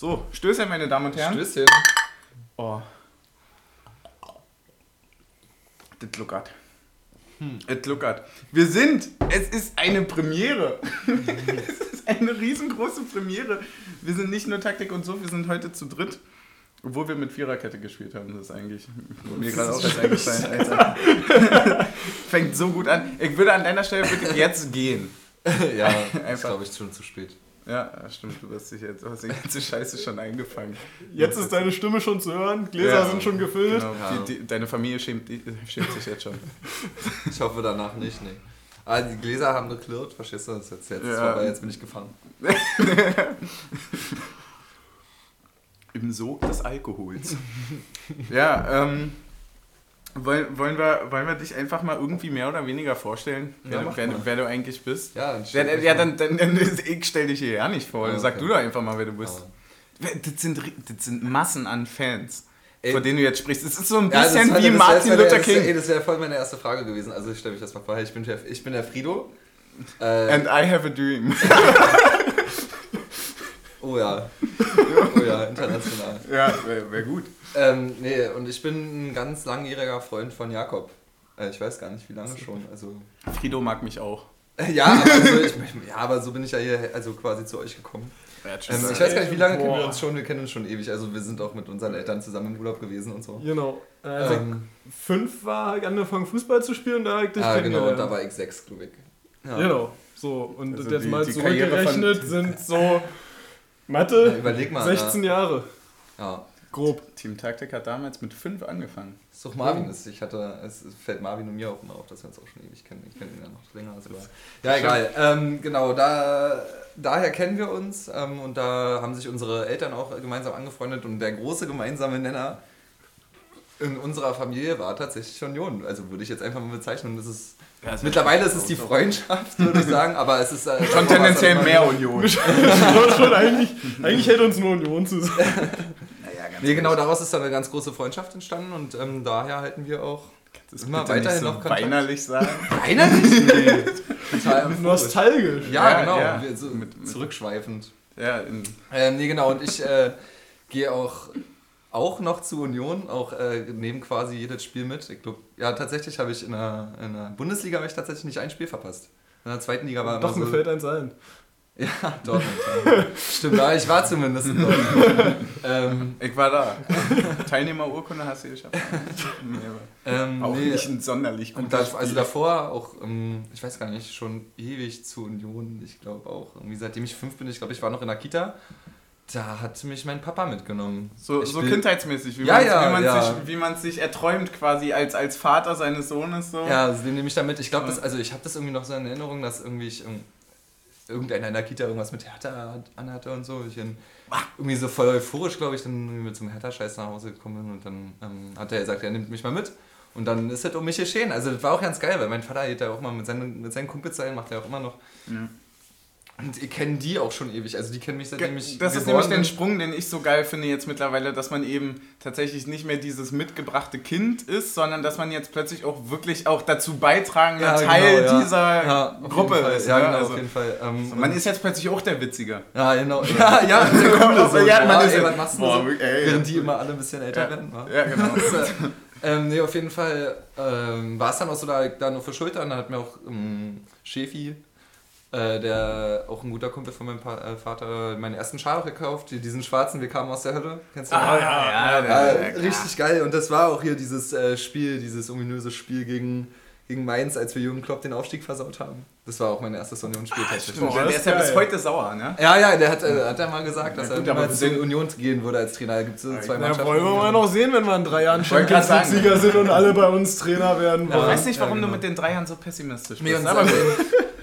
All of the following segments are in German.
So, Stößchen, meine Damen und Herren. Stößchen. Oh. Das lockert. Es lockert. Wir sind, es ist eine Premiere. es ist eine riesengroße Premiere. Wir sind nicht nur Taktik und so, wir sind heute zu dritt. Obwohl wir mit Viererkette gespielt haben, das ist eigentlich mir gerade auch erst eingefallen. Fängt so gut an. Ich würde an deiner Stelle bitte jetzt gehen. ja, Einfach. ist glaube ich schon zu spät. Ja, stimmt, du hast dich jetzt, du hast die ganze Scheiße schon eingefangen. Jetzt ist deine Stimme schon zu hören, Gläser Ja, sind schon gefüllt. Genau, Ja. die, die, deine Familie schämt, schämt sich jetzt schon. Ich hoffe danach nicht, nee. Ah, die Gläser haben geklirrt, verstehst du? Das jetzt, jetzt Ja. vorbei, jetzt bin ich gefangen. Im Sog des Alkohols. ja, ähm, wollen, wollen, wir, wollen wir dich einfach mal irgendwie mehr oder weniger vorstellen, Ja, wer, wer, wer du eigentlich bist? Ja, dann Ja, stell dich ja dann, dann, dann ich stell dich hier ja nicht vor. Ah, Sag okay. du doch einfach mal, wer du bist. Aber- Das sind, das sind Massen an Fans, Ey. von denen du jetzt sprichst. Es ist so ein Ja, das bisschen war- wie das Martin das Luther das wär- Ey, King. das wäre voll meine erste Frage gewesen. Also ich stelle mich das mal vor. Ich bin der, ich bin der Frido. Äh, And I have a dream. oh ja. Oh ja, international. ja, wäre wär gut. Ähm, nee, und ich bin ein ganz langjähriger Freund von Jakob. Äh, ich weiß gar nicht, wie lange schon. Also, Frido mag mich auch. äh, ja, aber so, ich, ja, aber so bin ich ja hier also quasi zu euch gekommen. Ja, tschüss. Ähm, ich weiß gar nicht, wie lange kennen wir uns schon? Wir kennen uns schon ewig. Also wir sind auch mit unseren Eltern zusammen im Urlaub gewesen und so. Genau. Also Ähm, fünf war ich angefangen Fußball zu spielen, da ich dich ah, genau, und da war ich sechs, glaube ich. Ja. Genau. So, und Also jetzt die- mal die Karriere zurückgerechnet sind so Ja, Mathe überleg mal. 16 Jahre. Ja. Grob. Team Taktik hat damals mit fünf angefangen. Ist doch Marvin ist. Ich hatte, es fällt Marvin und mir auch immer auf, dass wir uns auch schon ewig kennen. Ich kenne ihn ja noch länger als wir. Ja, egal. Ähm, genau, da, daher kennen wir uns ähm, und da haben sich unsere Eltern auch gemeinsam angefreundet und der große gemeinsame Nenner in unserer Familie war tatsächlich Union. Also würde ich jetzt einfach mal bezeichnen. Das ist, Ja, mittlerweile ist es die Freundschaft, würde ich sagen, aber es ist äh, Schon tendenziell mehr Union. schon, eigentlich, eigentlich hält uns nur Union zusammen. Naja, ganz Nee, genau, daraus ist dann eine ganz große Freundschaft entstanden und ähm, daher halten wir auch Das immer bitte weiterhin nicht so noch Kontakt. weinerlich sagen. weinerlich. Nee. Total. Nostalgisch. Ja, Ja, genau. ja. So Mit- mit- zurückschweifend. Ja, in, Ähm, nee, genau. Und ich äh, gehe auch, auch noch zu Union, auch äh, nehme quasi jedes Spiel mit. Ich glaube, ja, tatsächlich habe ich in der, in der Bundesliga habe ich tatsächlich nicht ein Spiel verpasst. In der zweiten Liga war Doch, immer mir so. fällt eins ein. Ja, Dortmund. ja. Stimmt, ja, ich war zumindest in Dortmund. ähm, ich war da. Teilnehmerurkunde hast du geschafft. Nee, aber ähm, auch nee, nicht ein sonderlich Und guter da, also davor auch, ähm, ich weiß gar nicht, schon ewig zu Union. Ich glaube auch, irgendwie seitdem ich fünf bin, ich glaube, ich war noch in der Kita. Da hat mich mein Papa mitgenommen. So, so kindheitsmäßig, wie Ja, man ja, wie man ja. sich, wie man sich erträumt quasi als, als Vater seines Sohnes so. Ja, also den nehme ich da mit. Ich glaube, das- also ich habe das irgendwie noch so in Erinnerung, dass irgendwie ich irg- irgendeiner in der Kita irgendwas mit Hertha hat- anhatte und so. Ich bin irgendwie so voll euphorisch, glaube ich, dann mit so einem Hertha-Scheiß nach Hause gekommen bin und dann ähm, hat er gesagt, er nimmt mich mal mit. Und dann ist es um mich geschehen. Also das war auch ganz geil, weil mein Vater geht da auch mal mit seinen, mit seinen Kumpels dahin, macht er auch immer noch. Ja. Und ihr kennt die auch schon ewig. Also die kennen mich seitdem ich Das ist nämlich der. Sprung, den ich so geil finde jetzt mittlerweile, dass man eben tatsächlich nicht mehr dieses mitgebrachte Kind ist, sondern dass man jetzt plötzlich auch wirklich auch dazu beitragender Ja, Teil genau, ja. dieser Ja, Gruppe ist. Ja, ne? genau, also, auf jeden Fall. Ähm, man ist jetzt plötzlich auch der Witziger. Ja, genau. Ja, ja, so. Ja, man ist ey, was machst du Boah, so? ey, Während die immer alle ein bisschen älter werden. Ja, genau. ähm, nee, auf jeden Fall ähm, war es dann auch so, da, da nur für Schultern, da hat mir auch ähm, Schefi, äh, der auch ein guter Kumpel von meinem pa äh, Vater, meinen ersten Schal gekauft, die- diesen schwarzen, wir kamen aus der Hölle. Kennst du den? Ah, ja, ja, Ja, ja, klar. richtig geil. Und das war auch hier dieses äh, Spiel, dieses ominöse Spiel gegen, gegen Mainz, als wir Jürgen Klopp den Aufstieg versaut haben. Das war auch mein erstes Union-Spiel tatsächlich. Stimmt, Boah, der das ist ja bis heute sauer, ne? Ja, ja, der hat, äh, hat er mal gesagt, dass er gut, aber niemals in Union gehen würde als Trainer. Da gibt es so zwei Na, Mannschaften. wollen wir mal noch sehen, wenn wir in drei Jahren Champions League-Sieger sind und alle bei uns Trainer werden Ich wollen. weiß nicht, warum ja, du genau. mit den Dreiern so pessimistisch Nee, bist. und, aber gut.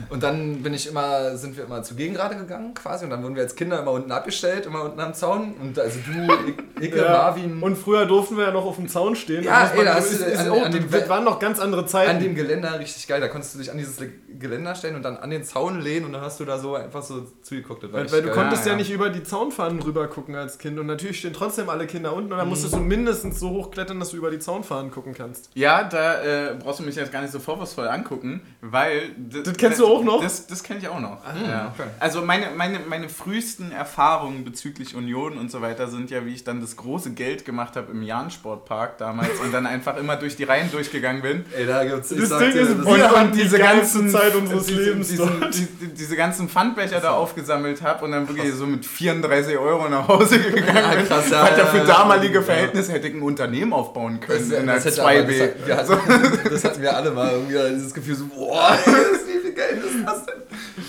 Und dann bin ich immer, sind wir immer zu Gegengrade gegangen quasi und dann wurden wir als Kinder immer unten abgestellt, immer unten am Zaun und also du, Icke, Ja. Marvin, Und früher durften wir ja noch auf dem Zaun stehen. Ja, ey, da hast ist, du- ist, an- oh, an dem- das waren noch ganz andere Zeiten. an dem Geländer richtig geil, da konntest du dich an dieses Geländer stellen und dann an den Zaun lehnen und dann hast du da so einfach so zugeguckt. Weil, weil du konntest Ja, ja, ja. nicht über die Zaunfahnen rüber gucken als Kind und natürlich stehen trotzdem alle Kinder unten und dann musstest Mhm. du mindestens so hochklettern, dass du über die Zaunfahnen gucken kannst. Ja, da äh, brauchst du mich jetzt gar nicht so vorwurfsvoll angucken, weil... Das kennst du auch noch? Das, das kenne ich auch noch. Ah, ja. okay. Also meine, meine, meine frühesten Erfahrungen bezüglich Union und so weiter sind ja, wie ich dann das große Geld gemacht habe im Jahn-Sportpark damals und dann einfach immer durch die Reihen durchgegangen bin. Ey, da gibt's, ich Das sag Ding dir, ist, das wir Und, haben und die diese ganzen Zeit unseres diese, Lebens diesen, dort. die, die, diese ganzen Pfandbecher da aufgesammelt habe und dann wirklich so mit 34 Euro nach Hause gegangen Ja, bin. krass, ja, weil ja, für damalige ja. Verhältnisse hätte ich ein Unternehmen aufbauen können Das, in der das, hätte aber- 2B. das, hat- hatten, das hatten wir alle mal irgendwie dieses Gefühl so, boah, wie viel Geld ist das denn?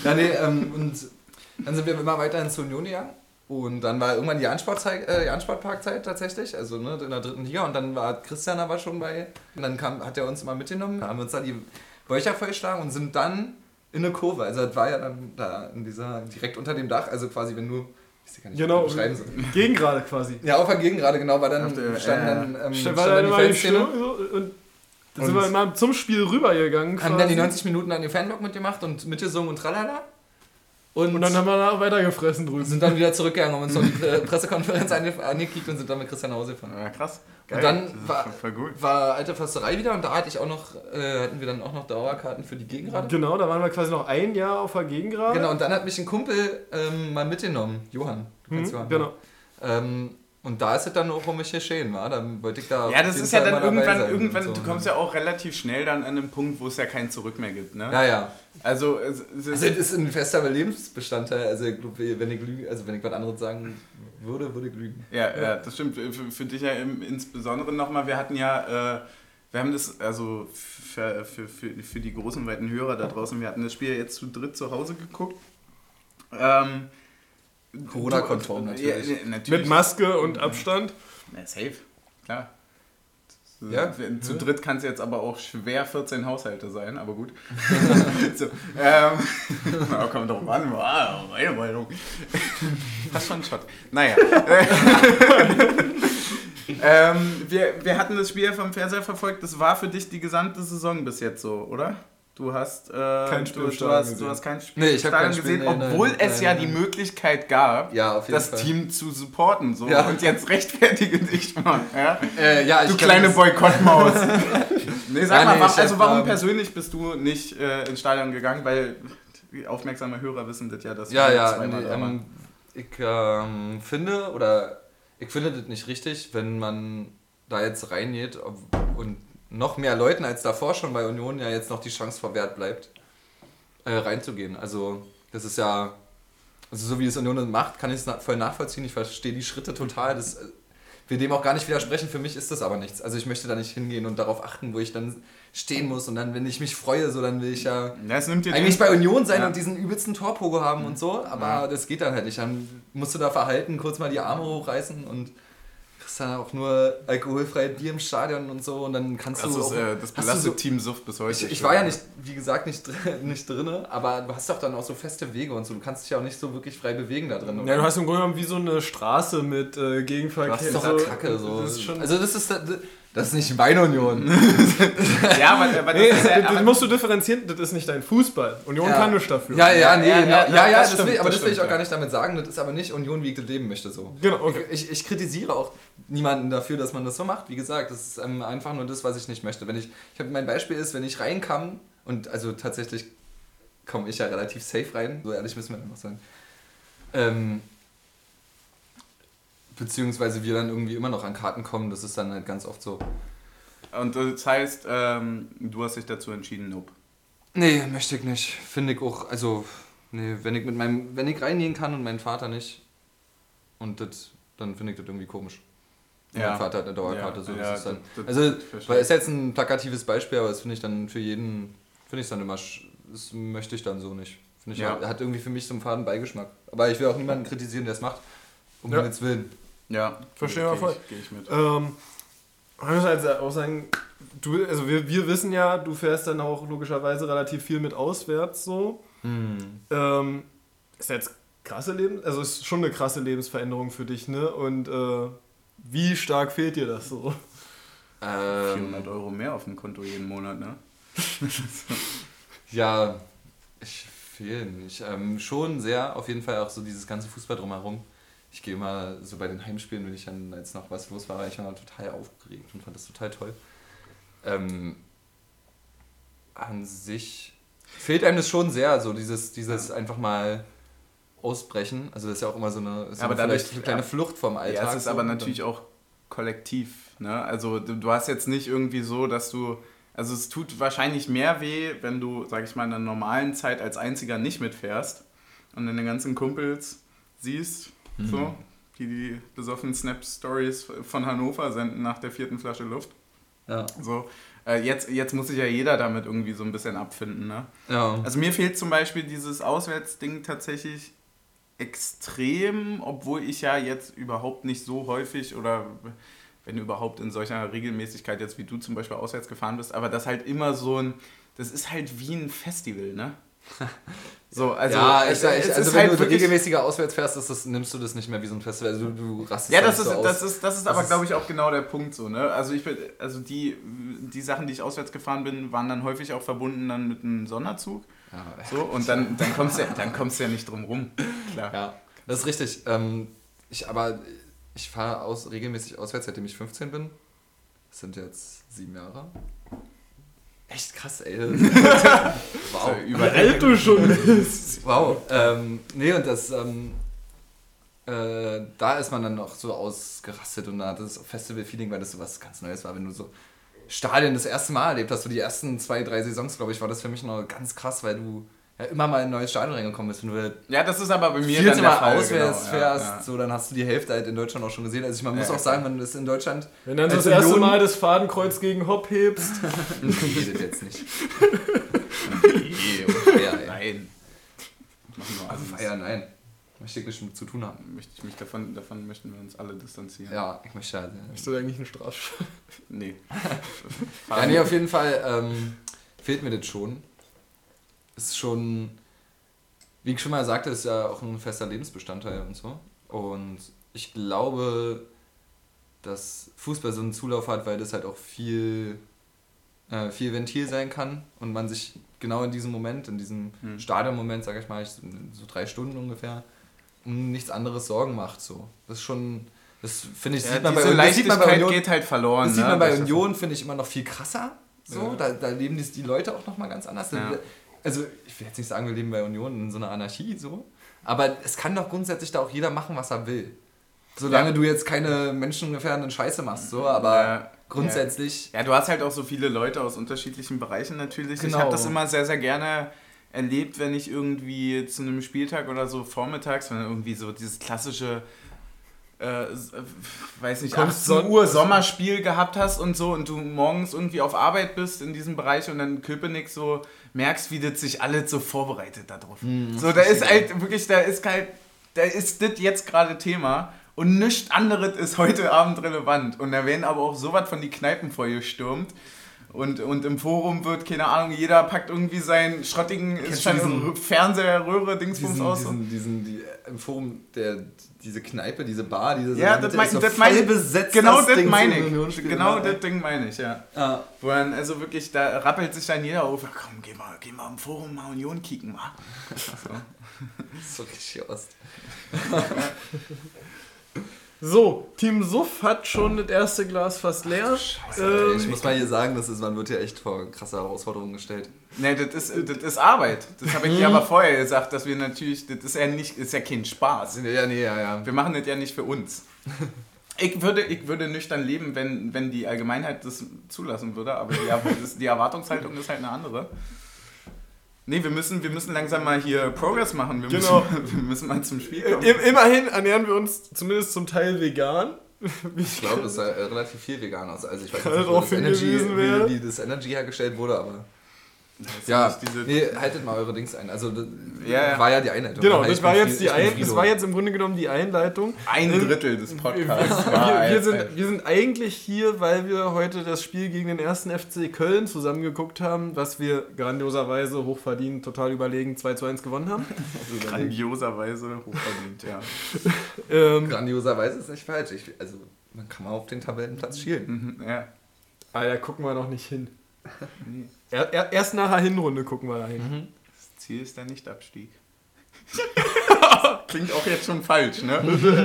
Ja, nee, ähm, und dann sind wir immer weiter ins Union gegangen. Und dann war irgendwann die Ansportzeit, äh, die Ansportparkzeit tatsächlich, also ne, in der dritten Liga. Und dann war Christian aber schon bei. Und dann kam, hat er uns immer mitgenommen, haben uns dann die Bäucher vollgeschlagen und sind dann in eine Kurve. Also das war ja dann da in dieser, direkt unter dem Dach, also quasi wenn du, ich gar nicht, wie Genau, beschreiben soll. Gegengrade quasi. Ja, auf der Gegend gerade, genau, war dann Auf der- stand äh, dann, ähm, Stand dann die Fanszene. So, und dann sind wir immer zum Spiel rübergegangen. Haben dann die quasi. 90 Minuten an den Fanblock mitgemacht und mitgesungen und tralala. Und, Und dann haben wir da weitergefressen drüben. sind dann wieder zurückgegangen, haben uns noch die Pre- Pressekonferenz ange- angekickt und sind dann mit Christian nach Hause gefahren. Ja, krass. Und dann war- voll- voll gut. War alte Försterei wieder und da hatte ich auch noch, äh, hatten wir dann auch noch Dauerkarten für die Gegengrade. Genau, da waren wir quasi noch ein Jahr auf der Gegengrade. Genau, und dann hat mich ein Kumpel ähm, mal mitgenommen, Johann. Du kennst Mhm, Johann. genau. Ähm, und da ist es dann auch um mich geschehen, war. Dann wollte ich da. Ja, das ist ja dann irgendwann, irgendwann so. du kommst ja auch relativ schnell dann an den Punkt, wo es ja kein Zurück mehr gibt, ne? Ja, ja. Also, es, es ist, Also das ist ein fester Lebensbestandteil. Also ich glaub, wenn ich lüge, also wenn ich was anderes sagen würde, würde ich lügen. ja, ja, das stimmt. Für, für dich ja im, insbesondere nochmal, wir hatten ja, äh, wir haben das, also für, für, für, für die großen, weiten Hörer da draußen, wir hatten das Spiel jetzt zu dritt zu Hause geguckt. Ähm, Corona-konform du- natürlich. Ja, ja, natürlich. Mit Maske und Abstand. Ja, safe, klar. Ja. Zu dritt kann es jetzt aber auch schwer 14 Haushalte sein, aber gut. so, ähm, na, kommt doch an, wow, meine Meinung. Fast schon ein Shot. Naja. ähm, wir, wir hatten das Spiel vom Fernseher verfolgt. Das war für dich die gesamte Saison bis jetzt so, oder? Du hast, äh, Kein Spiel du, du, Stadion hast, gesehen. du hast kein Spiel Nee, ich kein Spiel, gesehen, nee, nein, obwohl es nein, ja nein. die Möglichkeit gab, Ja, das Fall. Team zu supporten. So. Ja. Und jetzt rechtfertige dich mal. Ja? Äh, ja, Du kleine Boykottmaus. nee, sag Ja, mal, nee, warum, also warum ähm, persönlich bist du nicht äh, ins Stadion gegangen? Weil die aufmerksame Hörer wissen das ja, dass Ja, wir ja, zweimal nee, ähm, ich ähm, finde, oder ich finde das nicht richtig, wenn man da jetzt reingeht und noch mehr Leuten als davor schon bei Union ja jetzt noch die Chance verwehrt bleibt, äh, reinzugehen. Also, das ist ja, also so wie es Union macht, kann ich es voll nachvollziehen. Ich verstehe die Schritte total. Das äh, will dem auch gar nicht widersprechen. Für mich ist das aber nichts. Also, ich möchte da nicht hingehen und darauf achten, wo ich dann stehen muss. Und dann, wenn ich mich freue, so dann will ich ja eigentlich bei Union sein Ja. und diesen übelsten Torpogo haben und so, aber Ja. das geht dann halt nicht. Dann musst du da verhalten, kurz mal die Arme hochreißen und kriegst dann auch nur alkoholfreie Bier im Stadion und so und dann kannst das, du ist, auch, äh, das hast du belastet so, Team Suft bis heute. ich, ich war ja nicht, wie gesagt, nicht, nicht drin, aber du hast doch dann auch so feste Wege und so. Du kannst dich ja auch nicht so wirklich frei bewegen da drin. Ja, du hast im Grunde genommen wie so eine Straße mit äh, Gegenverkehr. das ist doch so, Attacke. So. Das ist schon, also das ist, das ist nicht meine Union. Ja, aber, aber das nee, ist ja, das, das musst du differenzieren, das ist nicht dein Fußball. Union Ja. kann nichts dafür. Ja, ja, nee, Ja, ja, ja, ja, ja, ja, das das stimmt, will, aber das das will ich auch gar nicht damit sagen. Das ist aber nicht Union, wie ich das leben möchte. So. Genau, okay. Ich, ich kritisiere auch niemanden dafür, dass man das so macht. Wie gesagt, das ist ähm, einfach nur das, was ich nicht möchte. Wenn ich, ich hab, mein Beispiel ist, wenn ich reinkam und also tatsächlich komme ich ja relativ safe rein, so ehrlich müssen wir noch sein. Ähm, beziehungsweise wir dann irgendwie immer noch an Karten kommen, das ist dann halt ganz oft so. und das heißt, ähm, du hast dich dazu entschieden, nope. Nee, möchte ich nicht. Finde ich auch, also, nee, wenn ich mit meinem, wenn ich reingehen kann und mein Vater nicht, und das, dann finde ich das irgendwie komisch. Ja. Mein Vater hat eine Dauerkarte, Ja, so ja, das ist dann. das- das also, weil ist jetzt ein plakatives Beispiel, aber das finde ich dann für jeden, finde ich dann immer, das möchte ich dann so nicht. Finde ich, Ja. ja. hat irgendwie für mich so einen faden Beigeschmack. Aber ich will auch niemanden kritisieren, der es macht. Um Ja. Himmels Willen. Ja, Verstehe wir geh voll. Ich, geh ich mit. Ähm, man muss halt auch sagen, du, also wir, wir wissen ja, du fährst dann auch logischerweise relativ viel mit auswärts so. Ähm, ist jetzt krasse Leben, also ist schon eine krasse Lebensveränderung für dich, ne? Und äh, wie stark fehlt dir das so? Ähm, 400 Euro mehr auf dem Konto jeden Monat, ne? Ja, Ich fehle nicht. Ähm, schon sehr, auf jeden Fall auch so dieses ganze Fußball drumherum. Ich gehe immer so bei den Heimspielen, wenn ich dann jetzt noch was los war, war ich immer total aufgeregt und fand das total toll. Ähm, an sich fehlt einem das schon sehr, so dieses, dieses einfach mal ausbrechen. Also das ist ja auch immer so eine, ist Aber dadurch- eine kleine ja. Flucht vom Alltag. Ja, es ist so. aber natürlich auch kollektiv. Ne? Also du, du hast jetzt nicht irgendwie so, dass du. Also es tut wahrscheinlich mehr weh, wenn du, sag ich mal, in einer normalen Zeit als einziger nicht mitfährst und deine ganzen Kumpels siehst, so, die die besoffenen Snap-Stories von Hannover senden nach der vierten Flasche Luft. Ja. So, äh, jetzt, jetzt muss sich ja jeder damit irgendwie so ein bisschen abfinden. Ne? ja. Also mir fehlt zum Beispiel dieses Auswärtsding tatsächlich extrem, obwohl ich ja jetzt überhaupt nicht so häufig oder wenn überhaupt in solcher Regelmäßigkeit jetzt wie du zum Beispiel auswärts gefahren bist, aber das halt immer so ein, das ist halt wie ein Festival, ne? So, also, ja, ich, es ich, ist also wenn halt du regelmäßiger auswärts fährst, ist das, nimmst du das nicht mehr wie so ein Festival. Also du, du rastest Ja, da das ist, so das aus. ist, das ist Das aber, glaube ich, auch genau der Punkt so, ne? Also ich bin, also die, die Sachen, die ich auswärts gefahren bin, waren dann häufig auch verbunden dann mit einem Sonderzug. Ja, So, und dann, dann kommst du ja, dann kommst du ja nicht drum rum. Klar. Ja, das ist richtig. Ähm, ich, aber ich fahre aus, regelmäßig auswärts, seitdem ich 15 bin. Das sind jetzt sieben Jahre. Echt krass, ey. wow. So, über Wie alt du schon bist. Wow. Ähm, nee, und das, ähm, äh, da ist man dann noch so ausgerastet und da hat das Festival-Feeling, weil das so was ganz Neues war, wenn du so Stadien das erste Mal erlebt hast, so die ersten zwei, drei Saisons, glaube ich, war das für mich noch ganz krass, weil du immer mal in ein neues Stadion reingekommen bist. Wenn du Ja, das ist aber bei mir dann der Mal Fall. auswärts genau, fährst, Ja, ja. so dann hast du die Hälfte halt in Deutschland auch schon gesehen. Also ich, man muss Ja, auch sagen, wenn du das in Deutschland Wenn dann das erste Union- Mal das Fadenkreuz gegen Hopp hebst. redet jetzt nicht. Nee, Feier. Nein. Also alles. Feier, nein. Möchte ich nichts mit zu tun haben. Möchte ich mich davon, davon möchten wir uns alle distanzieren. Ja, ich möchte halt. Ist das eigentlich ein Strafstoff? Nee. Ja, nee, auf jeden Fall ähm, fehlt mir das schon. Ist schon, wie ich schon mal sagte, ist ja auch ein fester Lebensbestandteil und so. Und ich glaube, dass Fußball so einen Zulauf hat, weil das halt auch viel, äh, viel Ventil sein kann und man sich genau in diesem Moment, in diesem Hm. Stadionmoment, sag ich mal, so drei Stunden ungefähr, um nichts anderes Sorgen macht. So. Das ist schon, das finde ich, Ja, sieht man bei das sieht man bei Union, geht halt verloren. das sieht ne? man bei Das- Union, finde ich, immer noch viel krasser. So, Ja. da, da leben die, die Leute auch nochmal ganz anders. Ja. Also, ich will jetzt nicht sagen, wir leben bei Union in so einer Anarchie, so. Aber es kann doch grundsätzlich da auch jeder machen, was er will. Solange Ja. du jetzt keine menschengefährdenden Scheiße machst, so, aber Ja, grundsätzlich. Ja, du hast halt auch so viele Leute aus unterschiedlichen Bereichen natürlich. Ich Genau. habe das immer sehr, sehr gerne erlebt, wenn ich irgendwie zu einem Spieltag oder so vormittags, wenn irgendwie so dieses klassische, äh, weiß nicht, Kommt 18 Son- Uhr Sommerspiel gehabt hast und so und du morgens irgendwie auf Arbeit bist in diesem Bereich und dann Köpenick so merkst, wie das sich alles so vorbereitet darauf. Hm, so, da ist halt wirklich, da ist halt, da ist das jetzt gerade Thema und nichts anderes ist heute Abend relevant. Und da werden aber auch sowas von die Kneipen vorgestürmt. Und, und im Forum wird, keine Ahnung, jeder packt irgendwie seinen schrottigen diesen- Fernseher, Röhre, Dingsbums Diesen, aus. diesen, diesen, die, im Forum, der, diese Kneipe, diese Bar, diese ja, das, mein, so das meine besetzt. Genau das Ding meine ich. Genau das Ding meine ich, ja. Ja. Wo dann, also wirklich, da rappelt sich dann jeder auf, komm, geh mal, geh mal im Forum mal Union kicken, wa? So. So richtig Ost. So, Team Suff hat schon das erste Glas fast leer. Ich Ähm, muss mal hier sagen, das ist, man wird hier echt vor krasse Herausforderungen gestellt. Ne, das ist, das ist Arbeit. Das habe ich dir aber vorher gesagt, dass wir natürlich, das ist ja nicht, ist ja kein Spaß. Ja, nee, ja, ja. Wir machen das ja nicht für uns. Ich würde, ich würde nüchtern leben, wenn, wenn die Allgemeinheit das zulassen würde, aber die, die Erwartungshaltung ist halt eine andere. Nee, wir müssen, wir müssen langsam mal hier Progress machen. Wir, Genau. müssen, wir müssen mal zum Spiel kommen. im, immerhin ernähren wir uns zumindest zum Teil vegan. Wie Ich glaube, es sah äh, relativ viel vegan aus. Also ich weiß nicht, wo darauf das Energy, wie, wie das Energy hergestellt wurde, aber. Ist Ja, nee, haltet mal eure Dings ein. Also, das Ja, ja. war ja die Einleitung. Genau, das war jetzt die ein, das war jetzt im Grunde genommen die Einleitung. Ein Drittel des Wir, Podcasts wir, war wir, als- sind, wir sind eigentlich hier, weil wir heute das Spiel gegen den ersten FC Köln zusammengeguckt haben, was wir grandioserweise hochverdient, total überlegen 2 zu 1 gewonnen haben. grandioserweise hochverdient, ja. ähm, Grandioserweise ist nicht falsch. Ich, also, man kann mal auf den Tabellenplatz schielen. Mhm, ja. ah, da gucken wir noch nicht hin. Nee. Er, er, erst nach der Hinrunde gucken wir da hin. Ziel ist der Nichtabstieg. Klingt auch jetzt schon falsch, ne?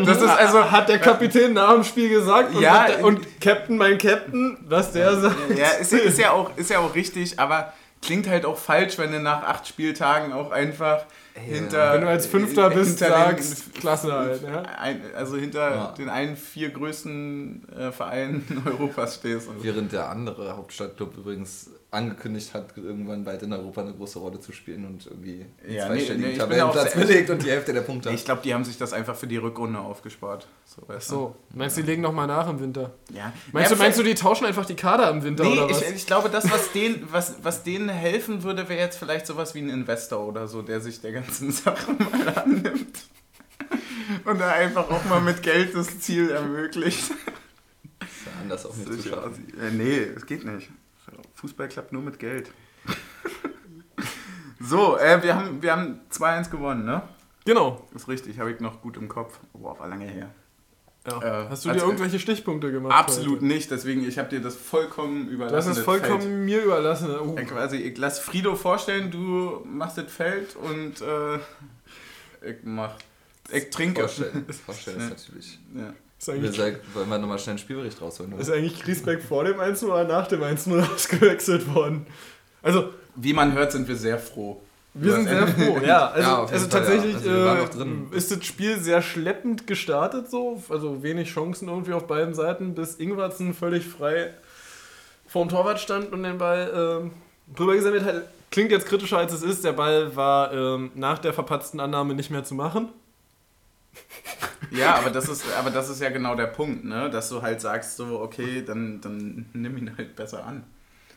Das ist also. Hat der Kapitän nach dem Spiel gesagt und, Ja, hat der, und Captain, mein Captain, was der sagt. Ja, ist, ist, ja auch, ist ja auch richtig, aber klingt halt auch falsch, wenn du nach acht Spieltagen auch einfach hinter. Wenn du als Fünfter bist, hinter den- sagst, klasse halt. Ja? ein, also hinter Ja. den einen vier größten äh, Vereinen Europas stehst. Während der andere Hauptstadtclub übrigens angekündigt hat, irgendwann bald in Europa eine große Rolle zu spielen und irgendwie einen Ja, nee, zweistelligen nee, auch Tabellenplatz belegt und die Hälfte der Punkte. ich glaube, die haben sich das einfach für die Rückrunde aufgespart. So, weißt du? So, meinst du, die legen nochmal nach im Winter? Ja. Meinst, ja, du, meinst du, die tauschen einfach die Kader im Winter Nee, oder was? ich, ich glaube, das, was denen, was, was denen helfen würde, wäre jetzt vielleicht sowas wie ein Investor oder so, der sich der ganzen Sache mal annimmt. Und da einfach auch mal mit Geld das Ziel ermöglicht. Ist ja anders auch nicht zu schaffen. Äh, nee, es geht nicht. Fußball klappt nur mit Geld. so, äh, wir haben, wir haben 2-1 gewonnen, ne? Genau. Ist richtig, habe ich noch gut im Kopf. Boah, war lange her. Ja. Äh, Hast du dir irgendwelche Stichpunkte gemacht? Absolut heute? nicht, deswegen, ich habe dir das vollkommen überlassen. das vollkommen Feld. mir überlassen. Oh. Ja, quasi, ich lass Frido vorstellen, du machst das Feld und äh, ich mach. Ich trinke. Vorstellen, vorstellen ist natürlich. Ja. Ist Wir eigentlich, sagen, wollen wir nochmal schnell einen Spielbericht rausholen? Oder? ist eigentlich Griesbeck vor dem 1 oder nach dem 1 ausgewechselt worden? Also, Wie man hört, sind wir sehr froh. wir sind sehr froh. Ja, also, Ja, also Fall, ja. tatsächlich Also waren noch äh, drin. ist das Spiel sehr schleppend gestartet so. Also wenig Chancen irgendwie auf beiden Seiten, bis Ingwertsen völlig frei vorm Torwart stand und den Ball ähm, drüber gesammelt hat. Klingt jetzt kritischer als es ist. Der Ball war ähm, nach der verpatzten Annahme nicht mehr zu machen. Ja, aber das ist, aber das ist ja genau der Punkt, ne? Dass du halt sagst, so, okay, dann, dann nimm ihn halt besser an.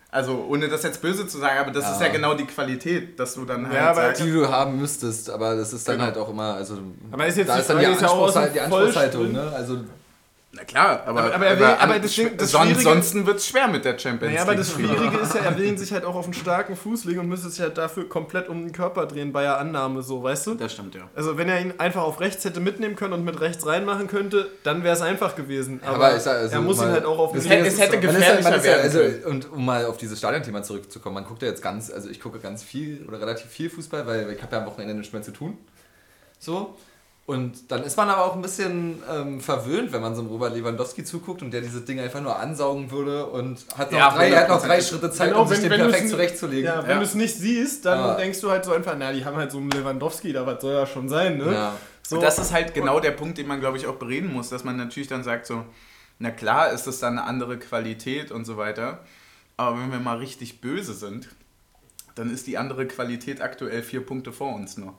Also, ohne das jetzt böse zu sagen, aber das Ja. ist ja genau die Qualität, dass du dann halt Ja, aber sagst, die du haben müsstest, aber das ist dann Genau. halt auch immer, also Aber ist jetzt da die ist dann die, Frage, ist ja auch aus dem Anspruchshal- die Anspruchshaltung, ne? Also na klar, aber, Aber- aber er will- aber das das ansonsten wird es schwer mit der Champions Naja, aber League. das Schwierige ist ja, er will ihn sich halt auch auf einen starken Fuß legen und müsste sich halt dafür komplett um den Körper drehen bei der Annahme, so, weißt du? Das stimmt, ja. Also wenn er ihn einfach auf rechts hätte mitnehmen können und mit rechts reinmachen könnte, dann wäre es einfach gewesen. Aber, Aber sag, also er muss ihn halt auch auf den Es hätte- es hätte Man ist ja, gefährlicher man ist ja, werden also, und um mal auf dieses Stadionthema zurückzukommen, man guckt ja jetzt ganz, also ich gucke ganz viel oder relativ viel Fußball, weil ich habe ja am Wochenende nichts mehr zu tun. So. Und dann ist man aber auch ein bisschen ähm, verwöhnt, wenn man so einem Robert Lewandowski zuguckt und der dieses Ding einfach nur ansaugen würde und hat noch, Ja, drei, er hat noch drei 100%. Schritte Zeit, Genau, um sich wenn- den wenn perfekt zurechtzulegen. Ja, wenn Ja. du es nicht siehst, dann denkst du halt so einfach, na, die haben halt so einen Lewandowski, da was soll ja schon sein, ne? Ja. So, Das ist halt genau der Punkt, den man, glaube ich, auch bereden muss, dass man natürlich dann sagt, so, na klar ist das dann eine andere Qualität und so weiter, aber wenn wir mal richtig böse sind, dann ist die andere Qualität aktuell vier Punkte vor uns nur.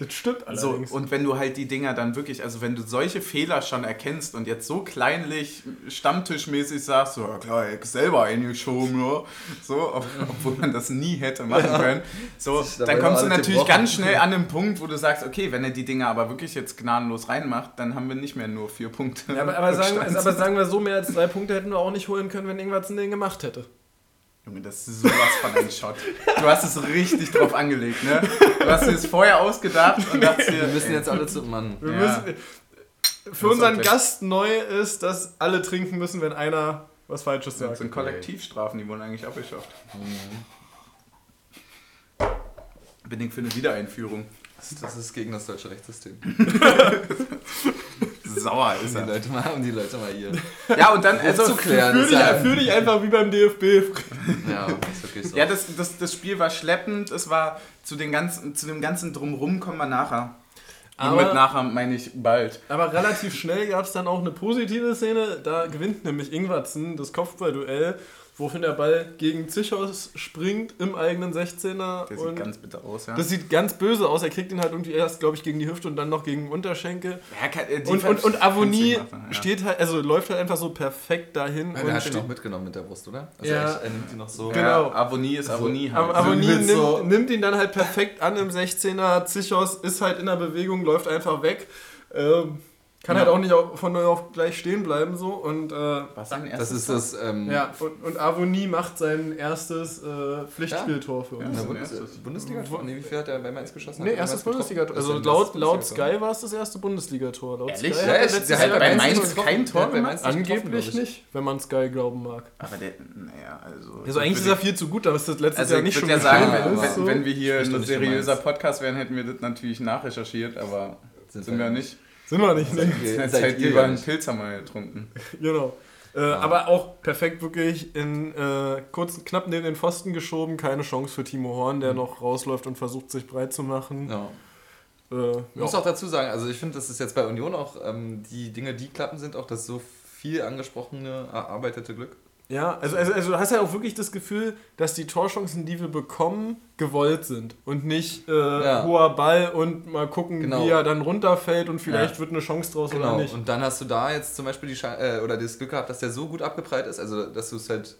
Das stimmt So, allerdings. und wenn du halt die Dinger dann wirklich, also wenn du solche Fehler schon erkennst und jetzt so kleinlich stammtischmäßig sagst, so, ja klar, ich selber eingeschoben, ja, so, ob, obwohl man das nie hätte machen können, so, dann kommst du natürlich ganz schnell an den Punkt, wo du sagst, okay, wenn er die Dinger aber wirklich jetzt gnadenlos reinmacht, dann haben wir nicht mehr nur vier Punkte. ja, aber, aber, sagen, aber sagen wir so, mehr als drei Punkte hätten wir auch nicht holen können, wenn irgendwas den gemacht hätte. Junge, das ist sowas von ein Shot. Du hast es richtig drauf angelegt, ne? Du hast dir das vorher ausgedacht und dachtest dir, Wir müssen jetzt alle zu. Mann. Wir Ja. müssen, für ist unseren Gast neu ist, dass alle trinken müssen, wenn einer was Falsches Das sagt. sind Kollektivstrafen, die wurden eigentlich abgeschafft. Bin ich für eine Wiedereinführung. Das, das ist gegen das deutsche Rechtssystem. Sauer Um ist die er. Leute mal, um die Leute mal hier Ja, und dann, also. aufzuklären. Ist dich, ja, dich einfach wie beim DFB. ja, ist wirklich so. Ja, das, das, das Spiel war schleppend. Es war zu, den ganzen, zu dem ganzen Drumrum kommen wir nachher. Und Aber- mit nachher meine ich bald. Aber relativ schnell gab es dann auch eine positive Szene. Da gewinnt nämlich Ingwertsen das Kopfballduell, woraufhin der Ball gegen Zichos springt im eigenen 16er. Der und sieht ganz bitter aus, ja. das sieht ganz böse aus. Er kriegt ihn halt irgendwie erst, glaube ich, gegen die Hüfte und dann noch gegen den Unterschenkel. ja, kann, äh, die Und, und, und Avonie ja. steht halt, also läuft halt einfach so perfekt dahin. Ja, und der hat ihn noch mitgenommen mit der Brust, oder? Also Ja. er, nimmt ihn noch so. Genau. Ja, Avonie ist Avonie halt. Aber Avonie nimmt, so- nimmt ihn dann halt perfekt an im 16er. Zichos ist halt in der Bewegung, läuft einfach weg. Ähm, Kann Ja. halt auch nicht von neu auf gleich stehen bleiben so und äh, Was sein Das ist das. Ähm, ja und, und Avoni macht sein erstes äh, Pflichtspieltor für Ja. uns. Das Bundes ist erstes. Bundesliga-Tor? Nee, wie viel hat er bei Mainz geschossen? Nee, Hat er erstes Mainz? Bundesligator. Also ist laut, laut. Sky war es das erste Bundesligator. Laut Ehrlich? Sky Ja, hat er Der hat bei bei Mainz Mainz kein Tor gemacht? gemacht? Angeblich nicht, wenn man Sky glauben mag. Aber der, naja, also. Also eigentlich ist er viel zu gut, aber ist das letztes Also Jahr ich nicht schon ja sagen, wenn, ist, wenn wir hier ein seriöser Mainz. Podcast wären, hätten wir das natürlich nachrecherchiert, aber Sind wir nicht. Sind wir nicht, ne? In ihr- der Zeit ja einen. Pilz haben wir getrunken. Genau. Äh, Aber auch perfekt wirklich in äh, kurz, knapp neben den Pfosten geschoben. Keine Chance für Timo Horn, der noch rausläuft und versucht, sich breit zu machen. Ja. Äh, Ich muss ja. auch dazu sagen, also ich finde, das ist jetzt bei Union auch ähm, die Dinge, die klappen, sind auch das so viel angesprochene, erarbeitete Glück. Ja, also, also, also du hast ja auch wirklich das Gefühl, dass die Torchancen, die wir bekommen, gewollt sind. Und nicht äh, Ja. hoher Ball und mal gucken, Genau. wie er dann runterfällt und vielleicht Ja. wird eine Chance draus Genau. oder nicht. Und dann hast du da jetzt zum Beispiel die Scha äh, oder das Glück gehabt, dass der so gut abgeprallt ist, also dass du es halt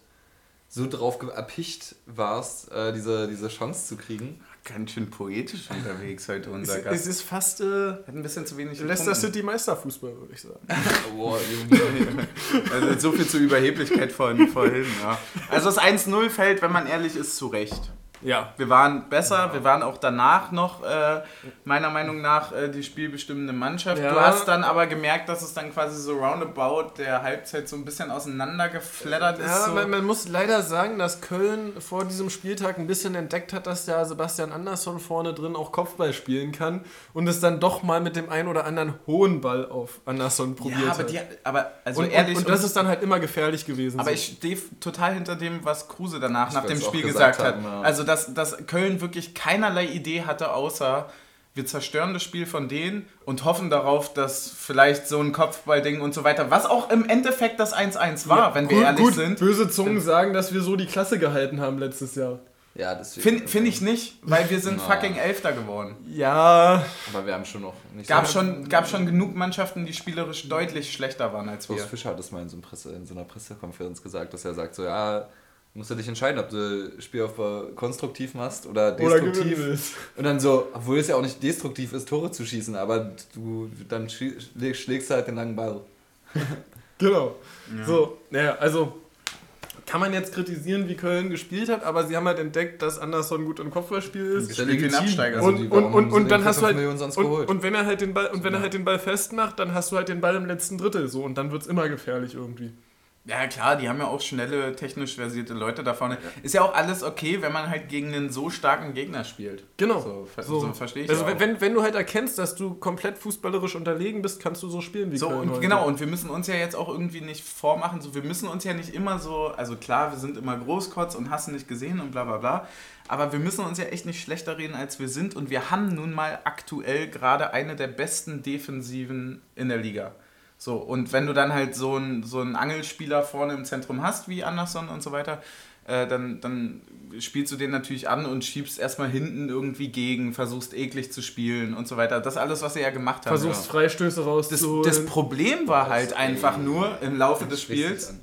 so drauf erpicht warst, äh, diese, diese Chance zu kriegen. Ganz schön poetisch unterwegs heute Es, unser es Gast. ist fast äh, Hat ein bisschen zu wenig Leicester. City Meisterfußball, würde ich sagen. Boah, Junge. Also so viel zur Überheblichkeit von vorhin. Ja. Also das 1-0 fällt, wenn man ehrlich ist, zu Recht. Ja. Wir waren besser, wir waren auch danach noch äh, meiner Meinung nach äh, die spielbestimmende Mannschaft. Ja. Du hast dann aber gemerkt, dass es dann quasi so roundabout der Halbzeit so ein bisschen auseinandergeflattert ist. Ja, so. man, man muss leider sagen, dass Köln vor diesem Spieltag ein bisschen entdeckt hat, dass der Sebastian Andersson vorne drin auch Kopfball spielen kann und es dann doch mal mit dem einen oder anderen hohen Ball auf Andersson probiert ja, aber, hat. die, aber also und, ehrlich, und, und das ist dann halt immer gefährlich gewesen. Aber so. ich stehe total hinter dem, was Kruse danach Ich nach dem Spiel gesagt gesagt, hat. ja. Also, dass, dass Köln wirklich keinerlei Idee hatte, außer wir zerstören das Spiel von denen und hoffen darauf, dass vielleicht so ein Kopfballding und so weiter, was auch im Endeffekt das 1-1 war, Ja, wenn wir gut, ehrlich gut, sind. Böse Zungen sagen, dass wir so die Klasse gehalten haben letztes Jahr. Ja, deswegen. Finde find ich nicht, weil wir sind fucking Elfter geworden. Ja, Aber wir haben schon noch nicht Gab so- schon, gab schon genug Mannschaften, die spielerisch deutlich schlechter waren als wir. Klaus Fischer hat das mal in so, Presse, in so einer Pressekonferenz gesagt, dass er sagt so, ja, musst du dich entscheiden, ob du Spielaufbau konstruktiv machst oder oder destruktiv. willst. und dann so, obwohl es ja auch nicht destruktiv ist, Tore zu schießen, aber du dann schlägst du halt den langen Ball. Genau. Ja. So, naja, also kann man jetzt kritisieren, wie Köln gespielt hat, aber sie haben halt entdeckt, dass Anderson gut im Kopfballspiel ist. Ist ja legitim. Absteiger. Also und, die- und, und, und den dann hast du halt Millionen sonst und, geholt? und wenn er halt den Ball und wenn er halt den Ball festmacht, dann hast du halt den Ball im letzten Drittel so und dann wird es immer gefährlich irgendwie. Ja, klar, die haben ja auch schnelle, technisch versierte Leute da vorne. Ist ja auch alles okay, wenn man halt gegen einen so starken Gegner spielt. Genau. So, So. so verstehe ich Also ja auch. wenn, wenn du halt erkennst, dass du komplett fußballerisch unterlegen bist, kannst du so spielen wie So, Köln und genau, und wir müssen uns ja jetzt auch irgendwie nicht vormachen, so, wir müssen uns ja nicht immer so, also klar, wir sind immer Großkotz und hassen nicht gesehen und bla bla bla, aber wir müssen uns ja echt nicht schlechter reden, als wir sind und wir haben nun mal aktuell gerade eine der besten Defensiven in der Liga. So, und wenn du dann halt so einen so einen Angelspieler vorne im Zentrum hast, wie Anderson und so weiter, äh, dann, dann spielst du den natürlich an und schiebst erstmal hinten irgendwie gegen, versuchst eklig zu spielen und so weiter. Das alles, was sie ja gemacht haben. Versuchst Ja. Freistöße Das, rauszuholen. das Problem war halt einfach nur im Laufe des Spiels,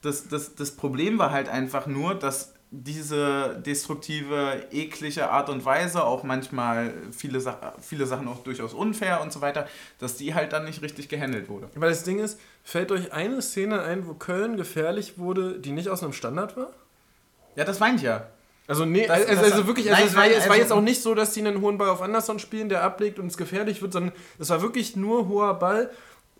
das, das, das Problem war halt einfach nur, dass diese destruktive, eklige Art und Weise, auch manchmal viele, Sa viele Sachen auch durchaus unfair und so weiter, dass die halt dann nicht richtig gehandelt wurde. Weil das Ding ist, fällt euch eine Szene ein, wo Köln gefährlich wurde, die nicht aus einem Standard war? Ja, das meine ich ja. Also nee, Das- also, das- also wirklich, also nein, es, war, nein, es war also- jetzt auch nicht so, dass die einen hohen Ball auf Anderson spielen, der ablegt und es gefährlich wird, sondern es war wirklich nur hoher Ball,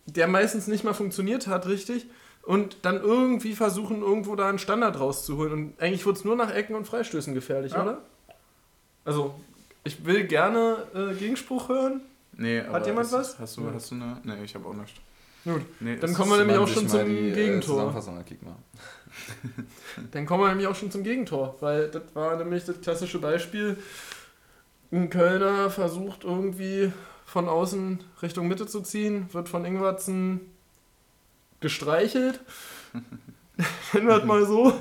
der meistens nicht mal funktioniert hat, richtig. Und dann irgendwie versuchen, irgendwo da einen Standard rauszuholen. Und eigentlich wurde es nur nach Ecken und Freistößen gefährlich, Ja. oder? Also, ich will gerne äh, Gegenspruch hören. Nee, aber jemand ist- was? Hast du, hast du eine? Nee, ich habe auch nichts. Gut, Nee, dann kommen wir nämlich auch schon zum die, äh, Gegentor. Dann kommen wir nämlich auch schon zum Gegentor, weil das war nämlich das klassische Beispiel. Ein Kölner versucht irgendwie von außen Richtung Mitte zu ziehen, wird von Ingwertsen gestreichelt. Nennen wir es mal so.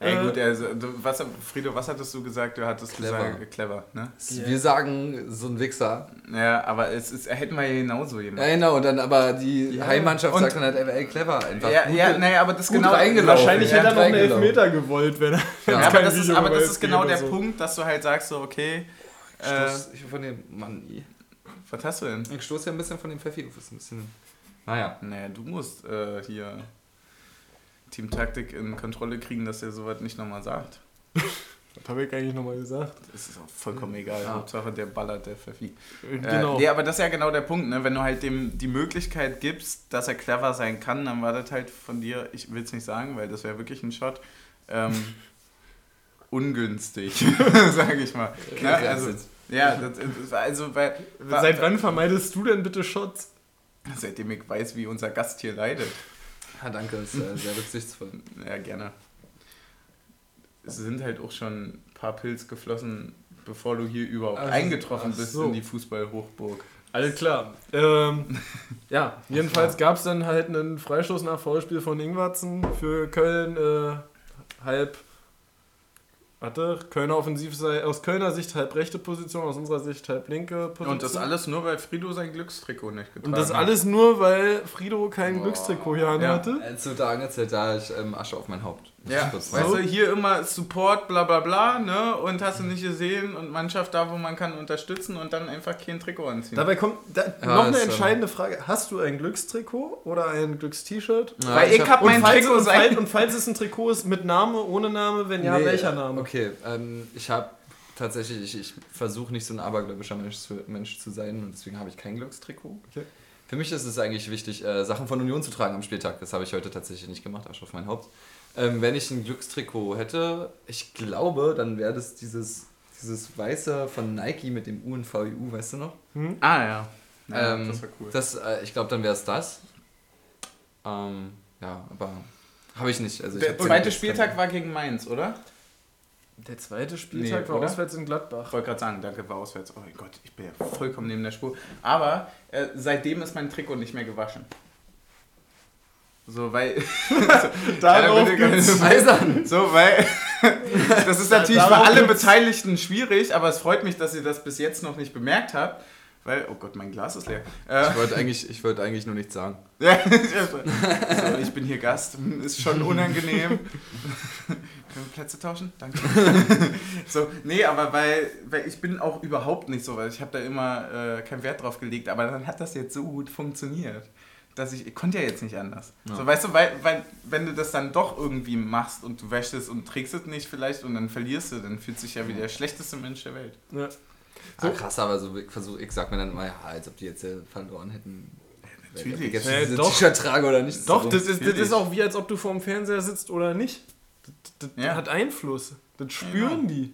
Ey, Äh, gut, also, du, was, Frido, was hattest du gesagt? Du hattest Clever. gesagt, äh, clever, ne? Ja. Wir sagen, so ein Wichser. Ja, aber es ist, hätten wir ja genauso Ja, jemanden. genau, und dann aber die Ja. Heimmannschaft Und- sagt dann halt, ey, clever einfach. Ja, Gut ja, nee, aber das genau. Wahrscheinlich Ja, hätte er noch einen. Elfmeter gewollt, wenn er. Ja, Ja, aber das ist, aber das ist genau der so. Punkt, dass du halt sagst, so, okay, äh, Stoß, ich von dem Mann, i. was hast du denn? ich stoße ja ein bisschen von dem Pfeffi ein bisschen Naja. Naja, du musst äh, hier Team Taktik in Kontrolle kriegen, dass er sowas nicht nochmal sagt. Was habe ich eigentlich nochmal gesagt? Das ist auch vollkommen egal. Ja. Hauptsache der ballert, der Pfeffi. Genau. Äh, nee, aber das ist ja genau der Punkt, ne? Wenn du halt dem die Möglichkeit gibst, dass er clever sein kann, dann war das halt von dir, ich will es nicht sagen, weil das wäre wirklich ein Shot, ähm, ungünstig, sage ich mal. Ne? Also, ja, das, also, weil, Seit wann vermeidest du denn bitte Shots? Seitdem ich weiß, wie unser Gast hier leidet. Ja, danke, ist äh, sehr rücksichtsvoll. Ja, gerne. Es sind halt auch schon ein paar Pilz geflossen, bevor du hier überhaupt Ach, eingetroffen bist so. in die Fußballhochburg. Alles klar. Ähm, ja, jedenfalls gab es dann halt einen Freistoß nach Foulspiel von Ingwarzen für Köln äh, halb. Warte, Kölner Offensivseite, aus Kölner Sicht halb rechte Position, aus unserer Sicht halb linke Position. Und das alles nur, weil Frido sein Glückstrikot nicht getragen Und das hat. alles nur, weil Frido kein Boah. Glückstrikot hier Ja. hatte. Als du da angezählt, da ich ähm, Asche auf mein Haupt. Ja, weißt weiß. du, hier immer Support, bla bla bla, ne? Und hast du nicht gesehen und Mannschaft da, wo man kann unterstützen und dann einfach kein Trikot anziehen. Dabei kommt da, Ja, noch eine ähm, entscheidende Frage. Hast du ein Glückstrikot oder ein Glückst-T-Shirt? Ja, Weil ich hab Und mein Trikot und, sein. falls, und falls es ein Trikot ist mit Name, ohne Name, wenn ja, Nee, welcher Name? Okay, ähm, ich habe tatsächlich, ich, ich versuche nicht so ein abergläubischer Mensch zu, Mensch zu sein und deswegen habe ich kein Glückstrikot. Okay. Für mich ist es eigentlich wichtig, äh, Sachen von Union zu tragen am Spieltag. Das habe ich heute tatsächlich nicht gemacht, Asche auf mein Haupt. Ähm, wenn ich ein Glückstrikot hätte, ich glaube, dann wäre das dieses, dieses weiße von Nike mit dem U und VIU, weißt du noch? Hm? ah, ja. ja Ähm, das war cool. Das, äh, ich glaube, dann wäre es das. Ähm, ja, aber habe ich nicht. Also ich Der zweite Spieltag war gegen Mainz, oder? Der zweite Spieltag Nee, war oder? auswärts in Ich Gladbach. wollte gerade sagen, danke, war auswärts. Oh mein Gott, ich bin ja vollkommen neben der Spur. Aber äh, seitdem ist mein Trikot nicht mehr gewaschen. So, weil. Darauf Ja, gibt's-! So, weil das ist natürlich für alle Beteiligten schwierig, aber es freut mich, dass ihr das bis jetzt noch nicht bemerkt habt. Weil, oh Gott, mein Glas ist leer. Äh, Ich wollte eigentlich, ich wollte eigentlich nur nichts sagen. ja, so, ich bin hier Gast, ist schon unangenehm. Können wir Plätze tauschen? Danke. so, nee, aber weil, weil ich bin auch überhaupt nicht so, weil ich habe da immer äh, keinen Wert drauf gelegt, aber dann hat das jetzt so gut funktioniert, dass ich, ich konnte ja jetzt nicht anders. Ja. So, weißt du, weil, weil wenn du das dann doch irgendwie machst und du wäschst es und trägst es nicht vielleicht und dann verlierst du, dann fühlt sich ja wie der schlechteste Mensch der Welt. Ja. Ah, krass, aber so, ich, versuch, ich sag mir dann immer, ja, als ob die jetzt äh, verloren hätten. natürlich. Ob ich jetzt Ja, diese doch. T-Shirt trage oder nicht. Doch, so. das ist, das ist auch wie, als ob du vorm Fernseher sitzt oder nicht. Das, das Ja. hat Einfluss. Das spüren die.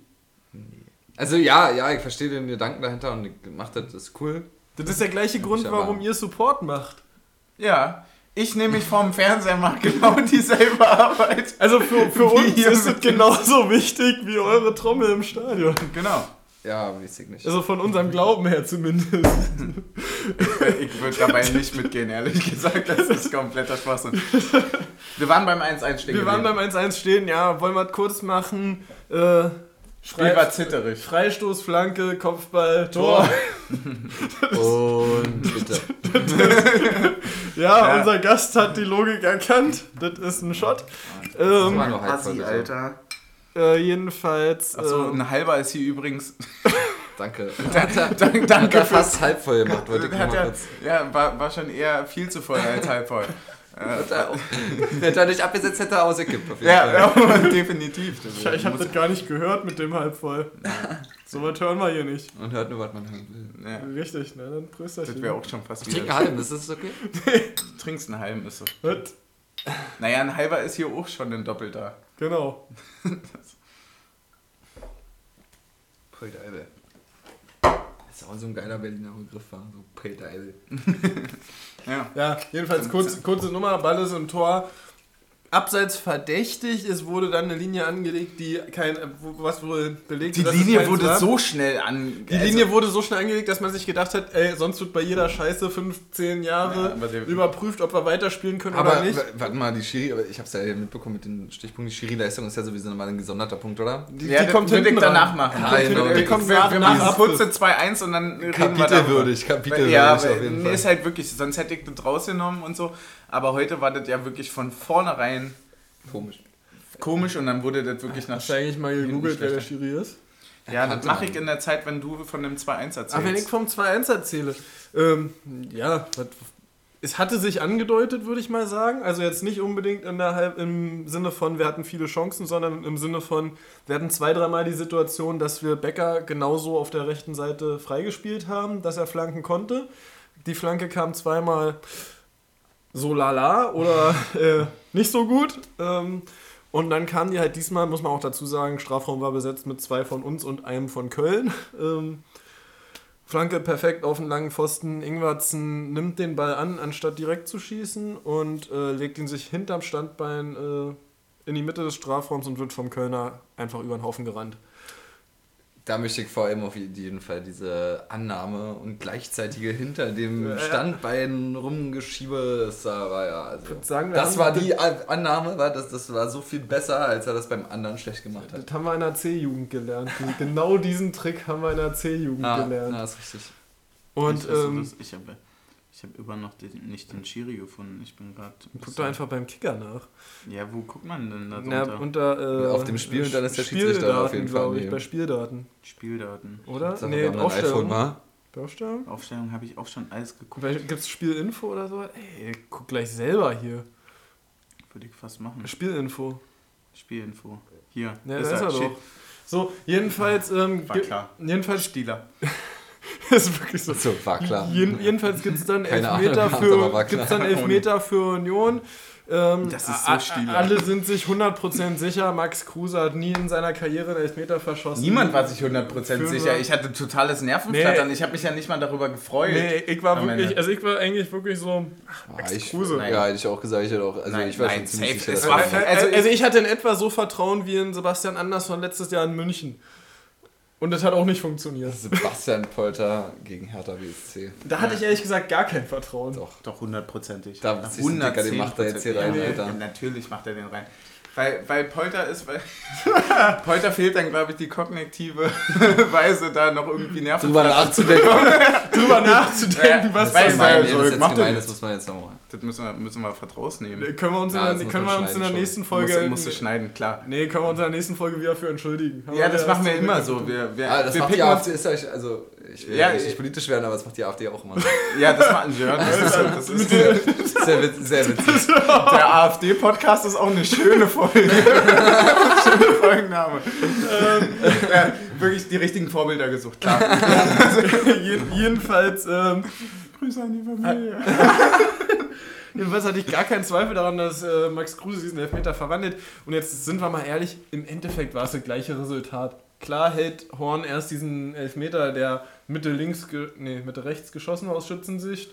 Also ja, ja, ich verstehe den Gedanken dahinter und ich mach das, das ist cool. Das ist der gleiche Grund, warum ihr Support macht. Ja, ich nämlich vorm Fernseher mache genau dieselbe Arbeit. Also für, für uns ist es genauso wichtig wie eure Trommel im Stadion. Genau. Ja, weiß ich nicht. Also von unserem Glauben her zumindest. Ich würde dabei nicht mitgehen, ehrlich gesagt. Das ist kompletter Schwachsinn. Wir waren beim 1-1 stehen Wir waren beim 1-1 stehen, ja, wollen wir es kurz machen. Äh, Spiel war zitterig. Freistoß, Flanke, Kopfball, Tor. Und bitte. Ja, Ja. unser Gast hat die Logik erkannt. Das ist ein Shot. war Ähm, nur halb Assi, voll, Alter. äh, jedenfalls. Achso, äh, ein halber ist hier übrigens. Danke. Dank, Hat danke er für. fast halb voll gemacht, wollte ich nur Hat mal ja, kurz. ja war, war schon eher viel zu voll als halb voll. Hätte er nicht abgesetzt, hätte er ausgekippt. Auf jeden ja, Fall. ja, definitiv. ich ich habe das gar nicht gehört mit dem halb voll. So was hören wir hier nicht. Und hört nur, was man hören will. Ja, Richtig, ne? Dann Prösterchen. das wäre auch schon fast Ich wieder. einen halben, ist das okay? Du trinkst einen halben, ist so. Was? Naja, ein halber ist hier auch schon ein doppelter. Genau. Pödeile. Das ist auch so ein geiler Berliner Begriff war. So Pödeile. Ja. Ja, jedenfalls kurz, kurze Nummer, Ball ist im Tor. Abseits verdächtig, es wurde dann eine Linie angelegt, die kein, äh, was wohl belegt Die Linie wurde war. so schnell an. Die Linie wurde so schnell angelegt, dass man sich gedacht hat, ey, sonst wird bei jeder Scheiße 15 Ja, Jahre aber der- überprüft, ob wir weiterspielen können Aber oder nicht. warte mal, die Schiri, aber ich hab's ja mitbekommen mit den Stichpunkten, die Schiri-Leistung ist ja sowieso nochmal ein gesonderter Punkt, oder? Die, Ja, die kommt hinten danach machen. Ja, genau. wir, Die wir, kommt wir, nach- wir nach machen Abpfiff. kurze 2-1 und dann wir Kapitelwürdig, kapitelwürdig ja, auf jeden nee, Fall. ist halt wirklich, sonst hätte ich das rausgenommen und so. Aber heute war das ja wirklich von vornherein Komisch. komisch und dann wurde das wirklich nach. Eigentlich mal gegoogelt, wer der. Schiri ist? Ja, das mache ich in der Zeit, wenn du von dem 2-1 erzählst. Ach, wenn ich vom 2-1 erzähle. Ähm, ja, es hatte sich angedeutet, würde ich mal sagen. Also jetzt nicht unbedingt in der Halb im Sinne von, wir hatten viele Chancen, sondern im Sinne von, wir hatten zwei, dreimal die Situation, dass wir Becker genauso auf der rechten Seite freigespielt haben, dass er flanken konnte. Die Flanke kam zweimal so lala oder äh, nicht so gut. Ähm, und dann kam die halt diesmal, muss man auch dazu sagen, Strafraum war besetzt mit zwei von uns und einem von Köln. Ähm, Flanke perfekt auf den langen Pfosten. Ingwarzen nimmt den Ball an, anstatt direkt zu schießen und äh, legt ihn sich hinterm Standbein äh, in die Mitte des Strafraums und wird vom Kölner einfach über den Haufen gerannt. Da möchte ich vor allem auf jeden Fall diese Annahme und gleichzeitige hinter dem Ja, ja. Standbein rumgeschiebe, das war ja, also, sagen, das war die Annahme, war das, das war so viel besser, als er das beim anderen schlecht gemacht hat. Das haben wir in der C-Jugend gelernt. genau diesen Trick haben wir in der C-Jugend Ah, gelernt. ja, ist richtig. Und ich, ähm, das- ich habe ich hab immer noch den, nicht den Schiri gefunden. Ich bin gerade. guck doch einfach beim Kicker nach. Ja, wo guckt man denn da Na, drunter? unter, äh, Auf dem Spiel und dann ist der Schiedsrichter auf jeden Fall ich, bei Spieldaten. Spieldaten. Oder? Sag mal, nee, Aufstellung. iPhone, wa? Bei Aufstellung? Aufstellung habe ich auch schon alles geguckt. Gibt es Spielinfo oder so? Ey, guck gleich selber hier. Würde ich fast machen. Spielinfo. Spielinfo. Hier. Ja, da ist er Steht- doch. So, jedenfalls, ähm, War klar. jedenfalls Stieler. ist wirklich so. So, war klar. Jeden, jedenfalls gibt es dann Elfmeter Ahnung, für, gibt's dann Elfmeter für Union. Ähm, Das ist so Stieler. Alle sind sich 100% sicher, Max Kruse hat nie in seiner Karriere einen Elfmeter verschossen. Niemand war sich 100% Für- sicher. Ich hatte totales Nervenflattern. Nee. Ich habe mich ja nicht mal darüber gefreut. Nee, ich war wirklich, Ende. also ich war eigentlich wirklich so. Ah, ich, Kruse. Ja, hätte ich auch gesagt, ich hätte auch, also Nein, ich war nein, schon ziemlich safe. sicher. Er- Also, Also also ich hatte in etwa so Vertrauen wie in Sebastian Andersson letztes Jahr in München. Und das hat auch nicht funktioniert. Sebastian Polter gegen Hertha BSC. Da hatte ich ehrlich gesagt gar kein Vertrauen. Doch. Doch hundertprozentig. Da ich, Dicker, den macht er jetzt hier Ja, rein, nee, Alter. Natürlich macht er den rein. Weil, weil Polter ist, weil Polter fehlt dann, glaube ich, die kognitive Weise, da noch irgendwie Nerven Drüber nachzudenken. Drüber nachzudenken, was Weiß das soll. ist jetzt mach gemein, das muss man jetzt nochmal. Das müssen wir, müssen wir vertraut nehmen. Können wir uns, Ja, in, der, können wir uns in der nächsten Muss, Folge. musst du schneiden, klar. nee, können wir uns in der nächsten Folge wieder für entschuldigen. Haben Ja, das machen wir immer so. Wir, wir, Ah, das wir macht die AfD, ist euch, also ich will Ja, ja, nicht ich- politisch werden, aber das macht die AfD auch immer. Ja, das machen wir. Das ist, das ist, Sehr, witz, sehr witzig. der AfD-Podcast ist auch eine schöne Folge. schöne Folgenname. ja, wirklich die richtigen Vorbilder gesucht, klar. Jeden- Jedenfalls, ähm, Grüße an die Familie. Jedenfalls hatte ich gar keinen Zweifel daran, dass äh, Max Kruse diesen Elfmeter verwandelt. Und jetzt sind wir mal ehrlich, im Endeffekt war es das gleiche Resultat. Klar hält Horn erst diesen Elfmeter, der Mitte links, nee, Mitte rechts geschossen aus Schützensicht.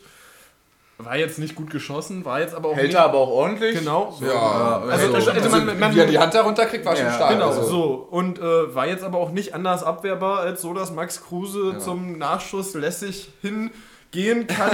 War jetzt nicht gut geschossen, war jetzt aber auch Hält er aber auch ordentlich. Genau. So. Ja, Also- also- also man- man- wie er die Hand darunter kriegt, war schon Ja, stark. Genau, also. so. Und äh, war jetzt aber auch nicht anders abwehrbar, als so, dass Max Kruse Ja. zum Nachschuss lässig hingehen kann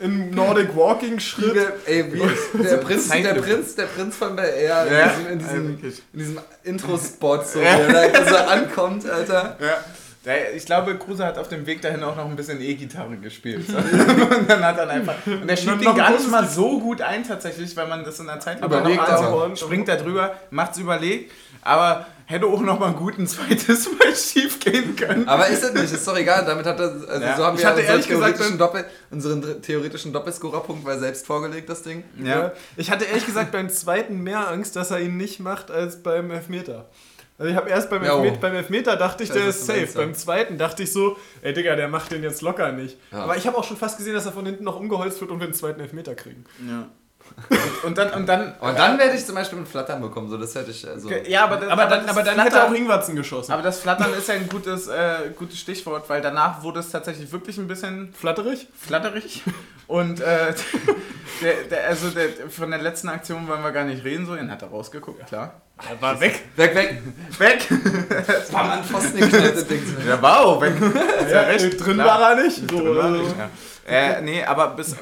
im, im Nordic Walking Schritt. Ey, wie, der, Prinz, der. Prinz, der Prinz von Bel Air Ja, in diesem, in also diesem, in diesem Intro-Spot, so, wie er da so ankommt, Alter. Ja. Der- Ich glaube, Kruse hat auf dem Weg dahin auch noch ein bisschen E-Gitarre gespielt. und dann hat er einfach. Und er schiebt ihn gar nicht mal so gut ein, tatsächlich, weil man das in der Zeit Überlegt ansieht. Springt da drüber, macht's überlegt, aber hätte auch noch mal ein gutes zweites Mal schief gehen können. Aber ist es nicht, ist doch egal, damit hat er, also Ja. so haben Ich wir hatte ehrlich gesagt theoretischen, Doppel, unseren theoretischen Doppelscorer-Punkt weil selbst vorgelegt, das Ding. Ja. Ich hatte ehrlich gesagt beim zweiten mehr Angst, dass er ihn nicht macht, als beim Elfmeter. Also ich habe erst beim, Ja, oh. Elfmeter, beim Elfmeter dachte ich, der ist safe. Beim zweiten dachte ich so, ey Digga, der macht den jetzt locker nicht. Aber ich habe auch schon fast gesehen, dass er von hinten noch umgeholzt wird und wir den zweiten Elfmeter kriegen. Ja. Und, und dann. Und dann, Und dann werde ich zum Beispiel mit Flattern bekommen, so das hätte ich, also. ja, aber, das, Aber dann, das aber dann hätte Flattern- auch Ingwarzen geschossen. Aber das Flattern ist ja ein gutes, äh, gutes Stichwort, weil danach wurde es tatsächlich wirklich ein bisschen Flatterig? flatterig. Und äh, der, der, also der, von der letzten Aktion wollen wir gar nicht reden, so. Ihn hat er rausgeguckt, klar. Er war weg. Weg, weg! Weg! Bam, an Pfosten geknallt. Der war auch weg. Ja, drin klar. war er nicht. So, Drin war also- nicht, ja. Äh, nee, aber bis,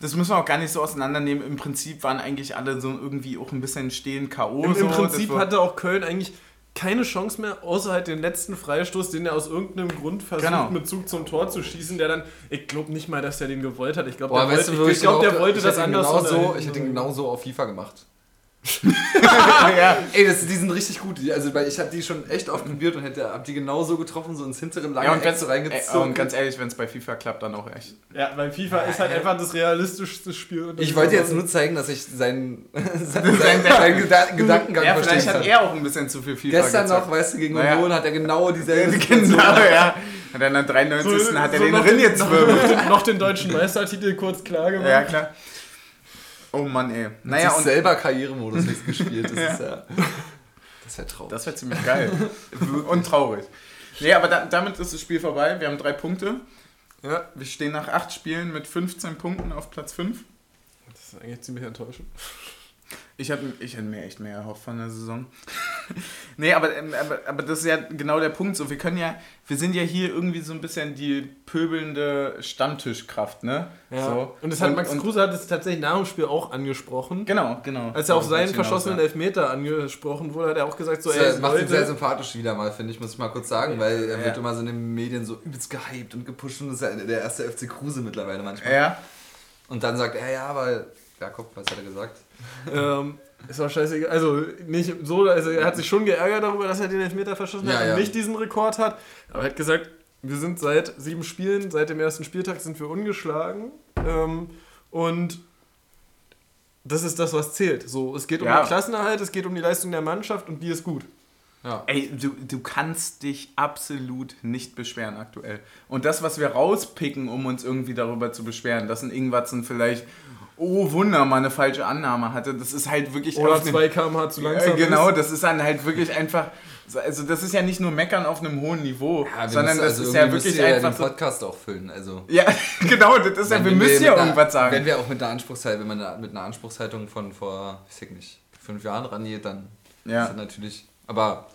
das müssen wir auch gar nicht so auseinandernehmen. Im Prinzip waren eigentlich alle so irgendwie auch ein bisschen stehen K.O. Im, so. Im Prinzip hatte auch Köln eigentlich keine Chance mehr, außer halt den letzten Freistoß, den er aus irgendeinem Grund versucht, Genau. mit Zug zum Tor zu schießen, der dann, ich glaube nicht mal, dass er den gewollt hat. Ich glaube, der, weißt wollte, du, wo ich, ich glaub, den der auch- wollte ich das anders genau so, Ich hätte ihn genau so auf FIFA gemacht. ja. Ey, das, die sind richtig gut. Also, weil ich habe die schon echt oft probiert und hätte hab die genauso getroffen, so ins hintere lange ja, und ganz, so reingezogen. Und ganz ehrlich, wenn es bei FIFA klappt, dann auch echt. Ja, weil FIFA ja, ist halt ja. einfach das realistischste Spiel. Ich wollte jetzt nur zeigen, dass ich seinen, seinen, seinen Gedankengang ja, verstehe. Vielleicht hat er auch ein bisschen zu viel FIFA Gestern gezeigt. noch, weißt du, gegen naja. Union hat er genau dieselbe. Genau, ja. Hat er in der 93. So, hat er so den Rinn jetzt noch, noch den deutschen Meistertitel kurz klar gemacht. Ja, klar. Oh Mann, ey. Naja, und selber Karrieremodus nicht gespielt. Das ja. ist ja. Das wäre traurig. Das wäre ziemlich geil. und traurig. Nee, aber da, damit ist das Spiel vorbei. Wir haben drei Punkte. Ja. Wir stehen nach acht Spielen mit 15 Punkten auf Platz 5. Das ist eigentlich ziemlich enttäuschend. Ich hätte ich mir echt mehr erhofft von der Saison. nee, aber, ähm, aber, aber das ist ja genau der Punkt. So, wir können ja, wir sind ja hier irgendwie so ein bisschen die pöbelnde Stammtischkraft, ne? Ja. So. Und das hat und, Max Kruse hat es tatsächlich nach dem Spiel auch angesprochen. Genau, genau. Als er auf seinen verschossenen ja. Elfmeter angesprochen wurde, hat er auch gesagt, so, ey, macht ihn sehr sympathisch wieder mal, finde ich, muss ich mal kurz sagen, weil er ja. wird immer so in den Medien so übelst gehypt und gepusht und das ist ja der erste FC Kruse mittlerweile manchmal. Ja. Und dann sagt er, ja, weil, ja, guck, was hat er gesagt? Ähm, ist war scheißegal. Also nicht so, also er hat sich schon geärgert darüber, dass er den Elfmeter verschossen ja, hat ja. und nicht diesen Rekord hat. Aber er hat gesagt, wir sind seit sieben Spielen, seit dem ersten Spieltag sind wir ungeschlagen. Ähm, und das ist das, was zählt. So, es geht um ja. den Klassenerhalt, es geht um die Leistung der Mannschaft und die ist gut. Ja. Ey, du, du kannst dich absolut nicht beschweren aktuell. Und das, was wir rauspicken, um uns irgendwie darüber zu beschweren, dass ein Ingwatzen vielleicht oh Wunder, mal eine falsche Annahme hatte. Das ist halt wirklich. Oder 2 km/h zu langsam. Äh, genau, ist. das ist dann halt wirklich einfach. Also, das ist ja nicht nur Meckern auf einem hohen Niveau, ja, sondern das also ist ja wirklich ja einfach. den Podcast auch füllen. Also. Ja, genau, das ist ja, wir müssen ja irgendwas sagen. Wenn wir auch mit einer Anspruchshaltung, wenn man mit einer Anspruchshaltung von vor, ich sag nicht, fünf Jahren rangeht, dann ja. ist das natürlich. Aber,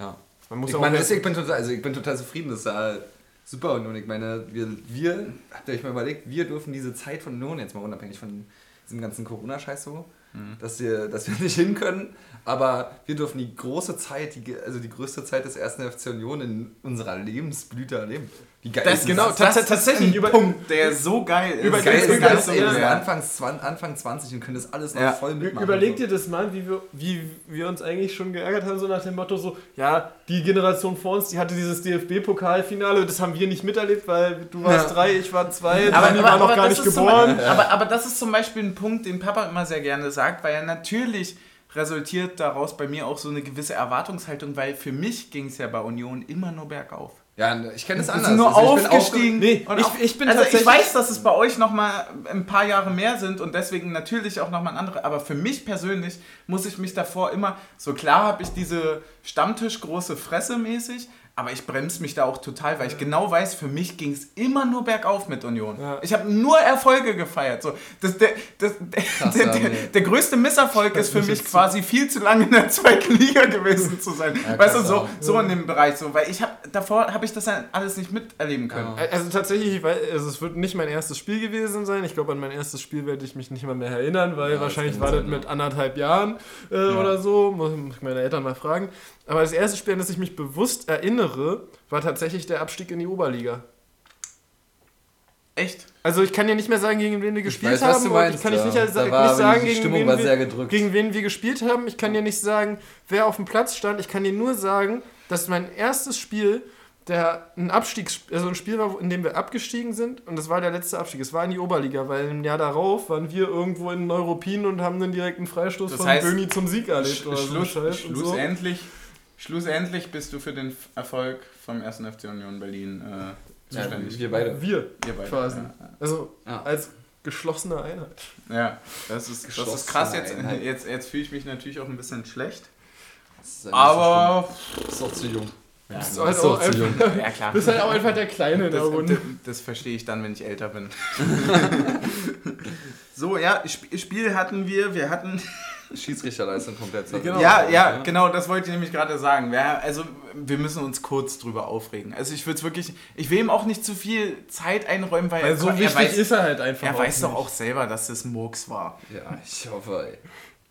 ja. Man muss ich meine, ich bin total, also ich bin total zufrieden, dass da super und ich meine, wir, wir, habt ihr euch mal überlegt, wir dürfen diese Zeit von Union jetzt mal unabhängig von diesem ganzen Corona-Scheiß so, mhm. dass, wir, dass wir nicht hin können, aber wir dürfen die große Zeit, die, also die größte Zeit des ersten FC Union in unserer Lebensblüte erleben. Wie geil das, ist genau, das? Das, tatsächlich ein Punkt, der so geil ist. Über geil ist, das, ey, ja. Anfangs, Anfang 20 und können das alles noch ja. voll mitmachen. Überleg dir das mal, wie wir, wie wir uns eigentlich schon geärgert haben, so nach dem Motto so, ja, die Generation vor uns, die hatte dieses DFB-Pokalfinale, das haben wir nicht miterlebt, weil du warst ja. drei, ich war zwei, aber, aber, war noch gar nicht geboren. Zum, aber, aber das ist zum Beispiel ein Punkt, den Papa immer sehr gerne sagt, weil er natürlich resultiert daraus bei mir auch so eine gewisse Erwartungshaltung, weil für mich ging es ja bei Union immer nur bergauf. Ja, ich kenne es anders. Sind nur also aufgestiegen. Nee, ich, ich, bin also ich weiß, dass es bei euch noch mal ein paar Jahre mehr sind und deswegen natürlich auch noch mal ein andere. Aber für mich persönlich muss ich mich davor immer so klar habe ich diese Stammtisch große Fresse mäßig, aber ich bremse mich da auch total, weil ich genau weiß, für mich ging es immer nur bergauf mit Union. Ja. Ich habe nur Erfolge gefeiert. So, das, der, das, Krass, der, der, der, größte Misserfolg ist für mich quasi viel zu lange in der zweiten Liga gewesen zu sein. Ja, weißt du, so, so in dem Bereich. So, weil ich habe davor habe ich das alles nicht miterleben können. Ja. Also tatsächlich, weil, also es wird nicht mein erstes Spiel gewesen sein. Ich glaube, an mein erstes Spiel werde ich mich nicht mal mehr erinnern, weil wahrscheinlich war das mit anderthalb Jahren äh, oder so. Muss ich meine Eltern mal fragen. Aber das erste Spiel, an das ich mich bewusst erinnere, war tatsächlich der Abstieg in die Oberliga. Echt? Also ich kann dir nicht mehr sagen, gegen wen wir gespielt weiß, haben. Meinst, ich kann ja. nicht, nicht sagen, gegen wen, wir, gegen wen wir gespielt haben. Ich kann dir nicht sagen, wer auf dem Platz stand. Ich kann dir nur sagen, dass mein erstes Spiel der ein Abstiegs also ein Spiel war, in dem wir abgestiegen sind und das war der letzte Abstieg. Es war in die Oberliga, weil im Jahr darauf waren wir irgendwo in Neuruppin und haben einen direkten Freistoß das von Böni zum Sieg erlebt. Oder Schluss, so schlussendlich. Schlussendlich bist du für den Erfolg vom 1. FC Union Berlin äh, zuständig. Ja, wir beide. Wir, wir beide. Quasi. Ja, ja. Also als geschlossene Einheit. Ja, das ist, das ist krass. Jetzt, jetzt, jetzt fühle ich mich natürlich auch ein bisschen schlecht. Aber. Das ist auch zu jung. Ja, bist halt auch einfach, jung. ja, klar. bist halt auch einfach der Kleine in der Runde. Das, das verstehe ich dann, wenn ich älter bin. so, ja, Spiel hatten wir. Wir hatten. Schiedsrichterleistung komplett. Genau. Ja, ja, genau, das wollte ich nämlich gerade sagen. Wir, also, wir müssen uns kurz drüber aufregen. Also, ich würde es wirklich. Ich will ihm auch nicht zu viel Zeit einräumen, weil, weil so er wichtig weiß, ist er halt einfach. Er weiß nicht. doch auch selber, dass das Murks war. Ja, ich hoffe, ey.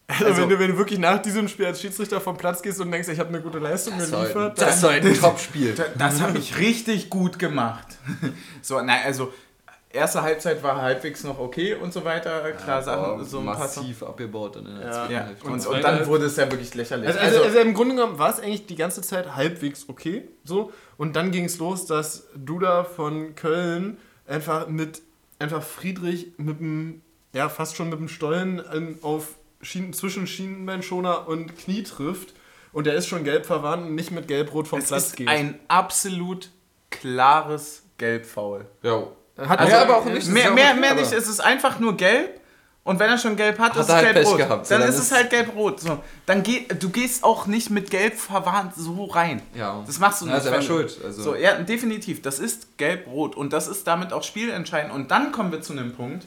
Also, also, wenn, du, wenn du wirklich nach diesem Spiel als Schiedsrichter vom Platz gehst und denkst, ich habe eine gute Leistung geliefert. Das war ein Top-Spiel. Das, das habe ich richtig gut gemacht. so, nein, also erste Halbzeit war halbwegs noch okay und so weiter. Klar, Ja, Sachen, so ein paar massiv abgebaut dann in der Ja. zweiten Ja, Hälfte. und, und, dann wurde es ja wirklich lächerlich. Also, also, also im Grunde genommen war es eigentlich die ganze Zeit halbwegs okay. So. Und dann ging es los, dass Duda von Köln einfach mit einfach Friedrich mit dem, ja, fast schon mit dem Stollen auf Schienen, zwischen Schienbeinschoner und Knie trifft. Und der ist schon gelb verwandt und nicht mit Gelb-Rot vom es Platz ist geht. ein absolut klares Gelbfoul. Ja. Hat Also, er aber auch nicht, das mehr ja mehr, mehr nicht, es ist einfach nur gelb. Und wenn er schon gelb hat, Hat ist es halt gelb-rot. so, dann, dann ist es halt gelb-rot. So, dann geh, du gehst auch nicht mit gelb verwarnt so rein. Ja. Das machst du Ja, nicht. selber wenn du- schuld, also. So, ja, definitiv. Das ist gelb-rot. Und das ist damit auch spielentscheidend. Und dann kommen wir zu einem Punkt,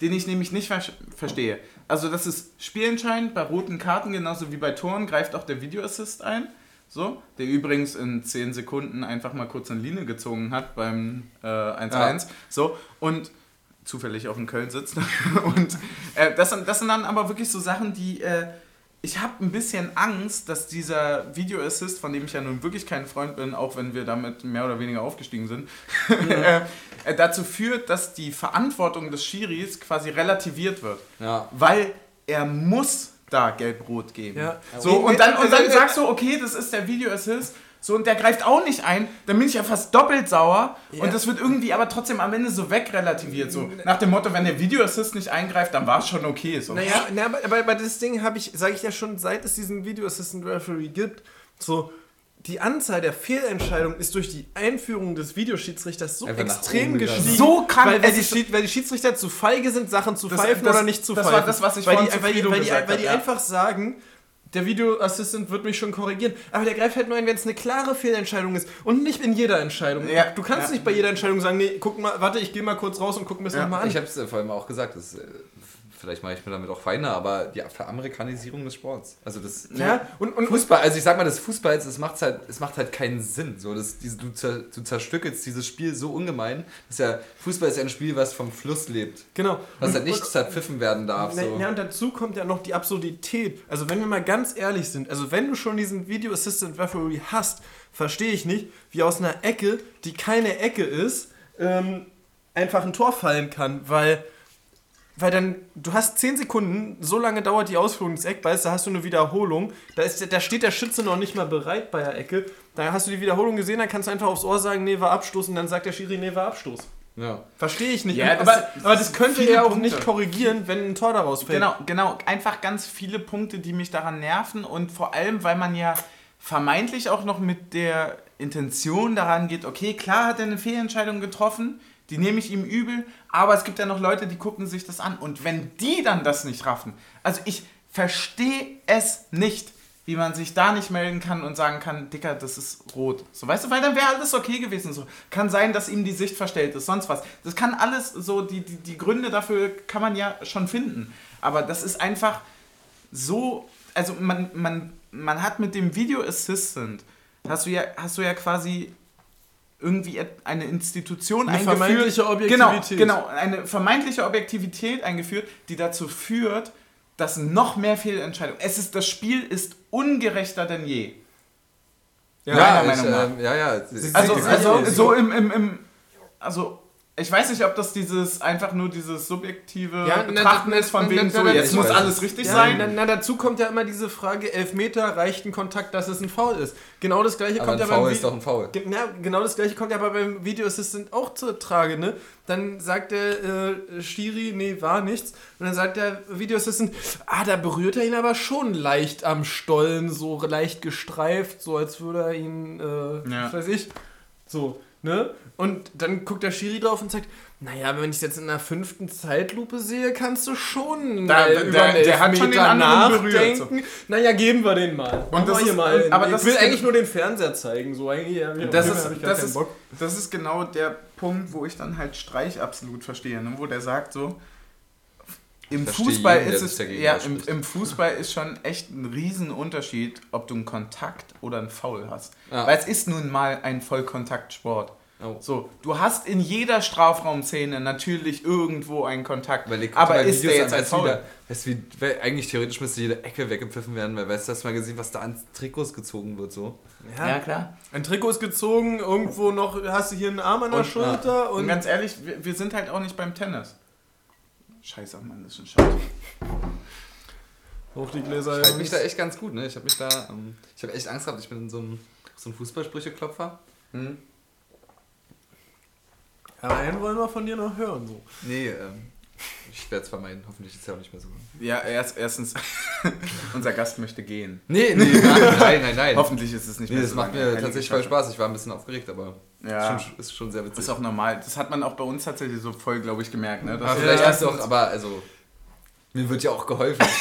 den ich nämlich nicht ver verstehe. Also, das ist spielentscheidend bei roten Karten, genauso wie bei Toren, greift auch der Videoassist ein. So, der übrigens in 10 Sekunden einfach mal kurz eine Linie gezogen hat beim äh, 1-1. So, und zufällig auch in Köln sitzt. und äh, das, sind, das sind dann aber wirklich so Sachen, die. Äh, ich habe ein bisschen Angst, dass dieser Video-Assist, von dem ich ja nun wirklich kein Freund bin, auch wenn wir damit mehr oder weniger aufgestiegen sind, äh, äh, dazu führt, dass die Verantwortung des Schiris quasi relativiert wird. Ja. Weil er muss da gelb-rot geben. Ja. So, und dann, und dann sagst du, okay, das ist der Video-Assist. So, und der greift auch nicht ein, dann bin ich ja fast doppelt sauer. Ja. Und das wird irgendwie aber trotzdem am Ende so wegrelativiert. So, nach dem Motto, wenn der Video-Assist nicht eingreift, dann war es schon okay. So. Naja, na, aber, aber, das Ding habe ich, sage ich ja schon, seit es diesen Video Assistant Referee gibt, so die Anzahl der Fehlentscheidungen ist durch die Einführung des Videoschiedsrichters so Einfach extrem gestiegen. So krank, weil, weil, es die Schied, weil die Schiedsrichter zu feige sind, Sachen zu Das- pfeifen das- oder nicht zu das war pfeifen. das, was ich weil vorhin die, weil, die, weil, die, weil die ja. einfach sagen, der Videoassistent wird mich schon korrigieren. Aber der greift halt nur ein, wenn es eine klare Fehlentscheidung ist. Und nicht in jeder Entscheidung. Ja, du kannst ja. nicht bei jeder Entscheidung sagen, nee, guck mal, warte, ich gehe mal kurz raus und guck mir das Ja, nochmal an. Ich habe es vor allem auch gesagt, das, äh, vielleicht mache ich mir damit auch Feinde, aber die Veramerikanisierung des Sports. Also das ja, und, und, und Fußball, also ich sag mal, das Fußballs, es macht halt, es macht halt keinen Sinn. So, das, diese, du, zer, du zerstückelst dieses Spiel so ungemein. Das ja, Fußball ist ja ein Spiel, was vom Fluss lebt. genau. Was und, halt nicht zerpfiffen werden darf. Na, So. ja, und dazu kommt ja noch die Absurdität. Also wenn wir mal ganz ehrlich sind, also wenn du schon diesen Video Assistant Referee hast, verstehe ich nicht, wie aus einer Ecke, die keine Ecke ist, ähm, einfach ein Tor fallen kann, weil weil dann, du hast 10 Sekunden, so lange dauert die Ausführung des Eckballs, da hast du eine Wiederholung, da, ist, da steht der Schütze noch nicht mal bereit bei der Ecke, da hast du die Wiederholung gesehen, dann kannst du einfach aufs Ohr sagen, nee, war Abstoß und dann sagt der Schiri, nee, war Abstoß. Ja. Verstehe ich nicht. Ja, aber, das- aber das könnte er auch Punkte. nicht korrigieren, wenn ein Tor daraus fällt. Genau, genau. Einfach ganz viele Punkte, die mich daran nerven und vor allem, weil man ja vermeintlich auch noch mit der Intention daran geht, okay, klar hat er eine Fehlentscheidung getroffen, die nehme ich ihm übel, aber es gibt ja noch Leute, die gucken sich das an und wenn die dann das nicht raffen, also ich verstehe es nicht, wie man sich da nicht melden kann und sagen kann, Dicker, das ist rot. So, weißt du, weil dann wäre alles okay gewesen. So, kann sein, dass ihm die Sicht verstellt ist, sonst was. Das kann alles so, die, die, die Gründe dafür kann man ja schon finden. Aber das ist einfach so, also man, man, man hat mit dem Video Assistant, hast du ja, hast du ja quasi irgendwie eine Institution Eine eingeführt. vermeintliche Objektivität. Genau, genau, eine vermeintliche Objektivität eingeführt, die dazu führt, dass noch mehr Fehlentscheidungen. Es ist, das Spiel ist ungerechter denn je. Ja, meiner ich, Meinung nach. ähm, ja, ja. Also, also so im, im, im, also ich weiß nicht, ob das dieses einfach nur dieses subjektive Ja, Betrachten na, ist von na, wegen na, so, na, jetzt muss alles es. richtig Ja, sein. na, na, dazu kommt ja immer diese Frage, Elfmeter reicht ein Kontakt, dass es ein Foul ist. Genau das gleiche aber kommt ein ja beim Foul Vi- ist doch ein Foul. Ge- Na, genau das gleiche kommt ja aber beim Video Assistant auch zur Trage, ne? Dann sagt der äh, Schiri, nee, war nichts. Und dann sagt der Video Assistant, ah, da berührt er ihn aber schon leicht am Stollen, so leicht gestreift, so als würde er ihn, äh, Ja. was weiß ich, so, ne? Und dann guckt der Schiri drauf und sagt, naja, wenn ich es jetzt in der fünften Zeitlupe sehe, kannst du schon Da- der- über einen der hat schon den anderen berührt, nachdenken. Naja, geben wir den mal. Und das ist- mal. und- aber ich das will ist- eigentlich nur den Fernseher zeigen, so eigentlich. ich- Das ist, das, ist, das ist genau der Punkt, wo ich dann halt Streich absolut verstehe, ne? wo der sagt so, im Fußball jeden, der ist es, ja, im, im Fußball ist schon echt ein Riesenunterschied, ob du einen Kontakt oder einen Foul hast. Ja. Weil es ist nun mal ein Vollkontaktsport. Oh. So, du hast in jeder Strafraumszene natürlich irgendwo einen Kontakt. Weil ich aber ist der Videos jetzt an, ein Foul? wieder- Weißt du, wie, weil eigentlich theoretisch müsste jede Ecke weggepfiffen werden, weil weißt du, hast du mal gesehen, was da an Trikots gezogen wird, so. Ja, klar. Ein Trikot ist gezogen, irgendwo noch hast du hier einen Arm an der Und- Schulter Und und. ganz ehrlich, wir, wir sind halt auch nicht beim Tennis. Scheiße, Mann, das ist ein Scheiß. Hoch die Gläser, Ich halte mich da echt ganz gut, ne? Ich habe mich da, ähm, ich habe echt Angst gehabt, ich bin so ein, so ein Fußballsprücheklopfer. Hm? Aber einen wollen wir von dir noch hören. So. Nee, ähm, ich werde es vermeiden, hoffentlich ist es ja auch nicht mehr so. Ja, erst, erstens, unser Gast möchte gehen. Nee, nee, nein, nein, nein. nein. Hoffentlich ist es nicht Nee, mehr das so macht lange. mir tatsächlich voll. Spaß. Ich war ein bisschen aufgeregt, aber Ja. ist, schon, ist schon sehr Das witzig. ist auch normal. Das hat man auch bei uns tatsächlich so voll, glaube ich, gemerkt. Ne? Dass aber vielleicht hast du auch, aber also, mir wird ja auch geholfen.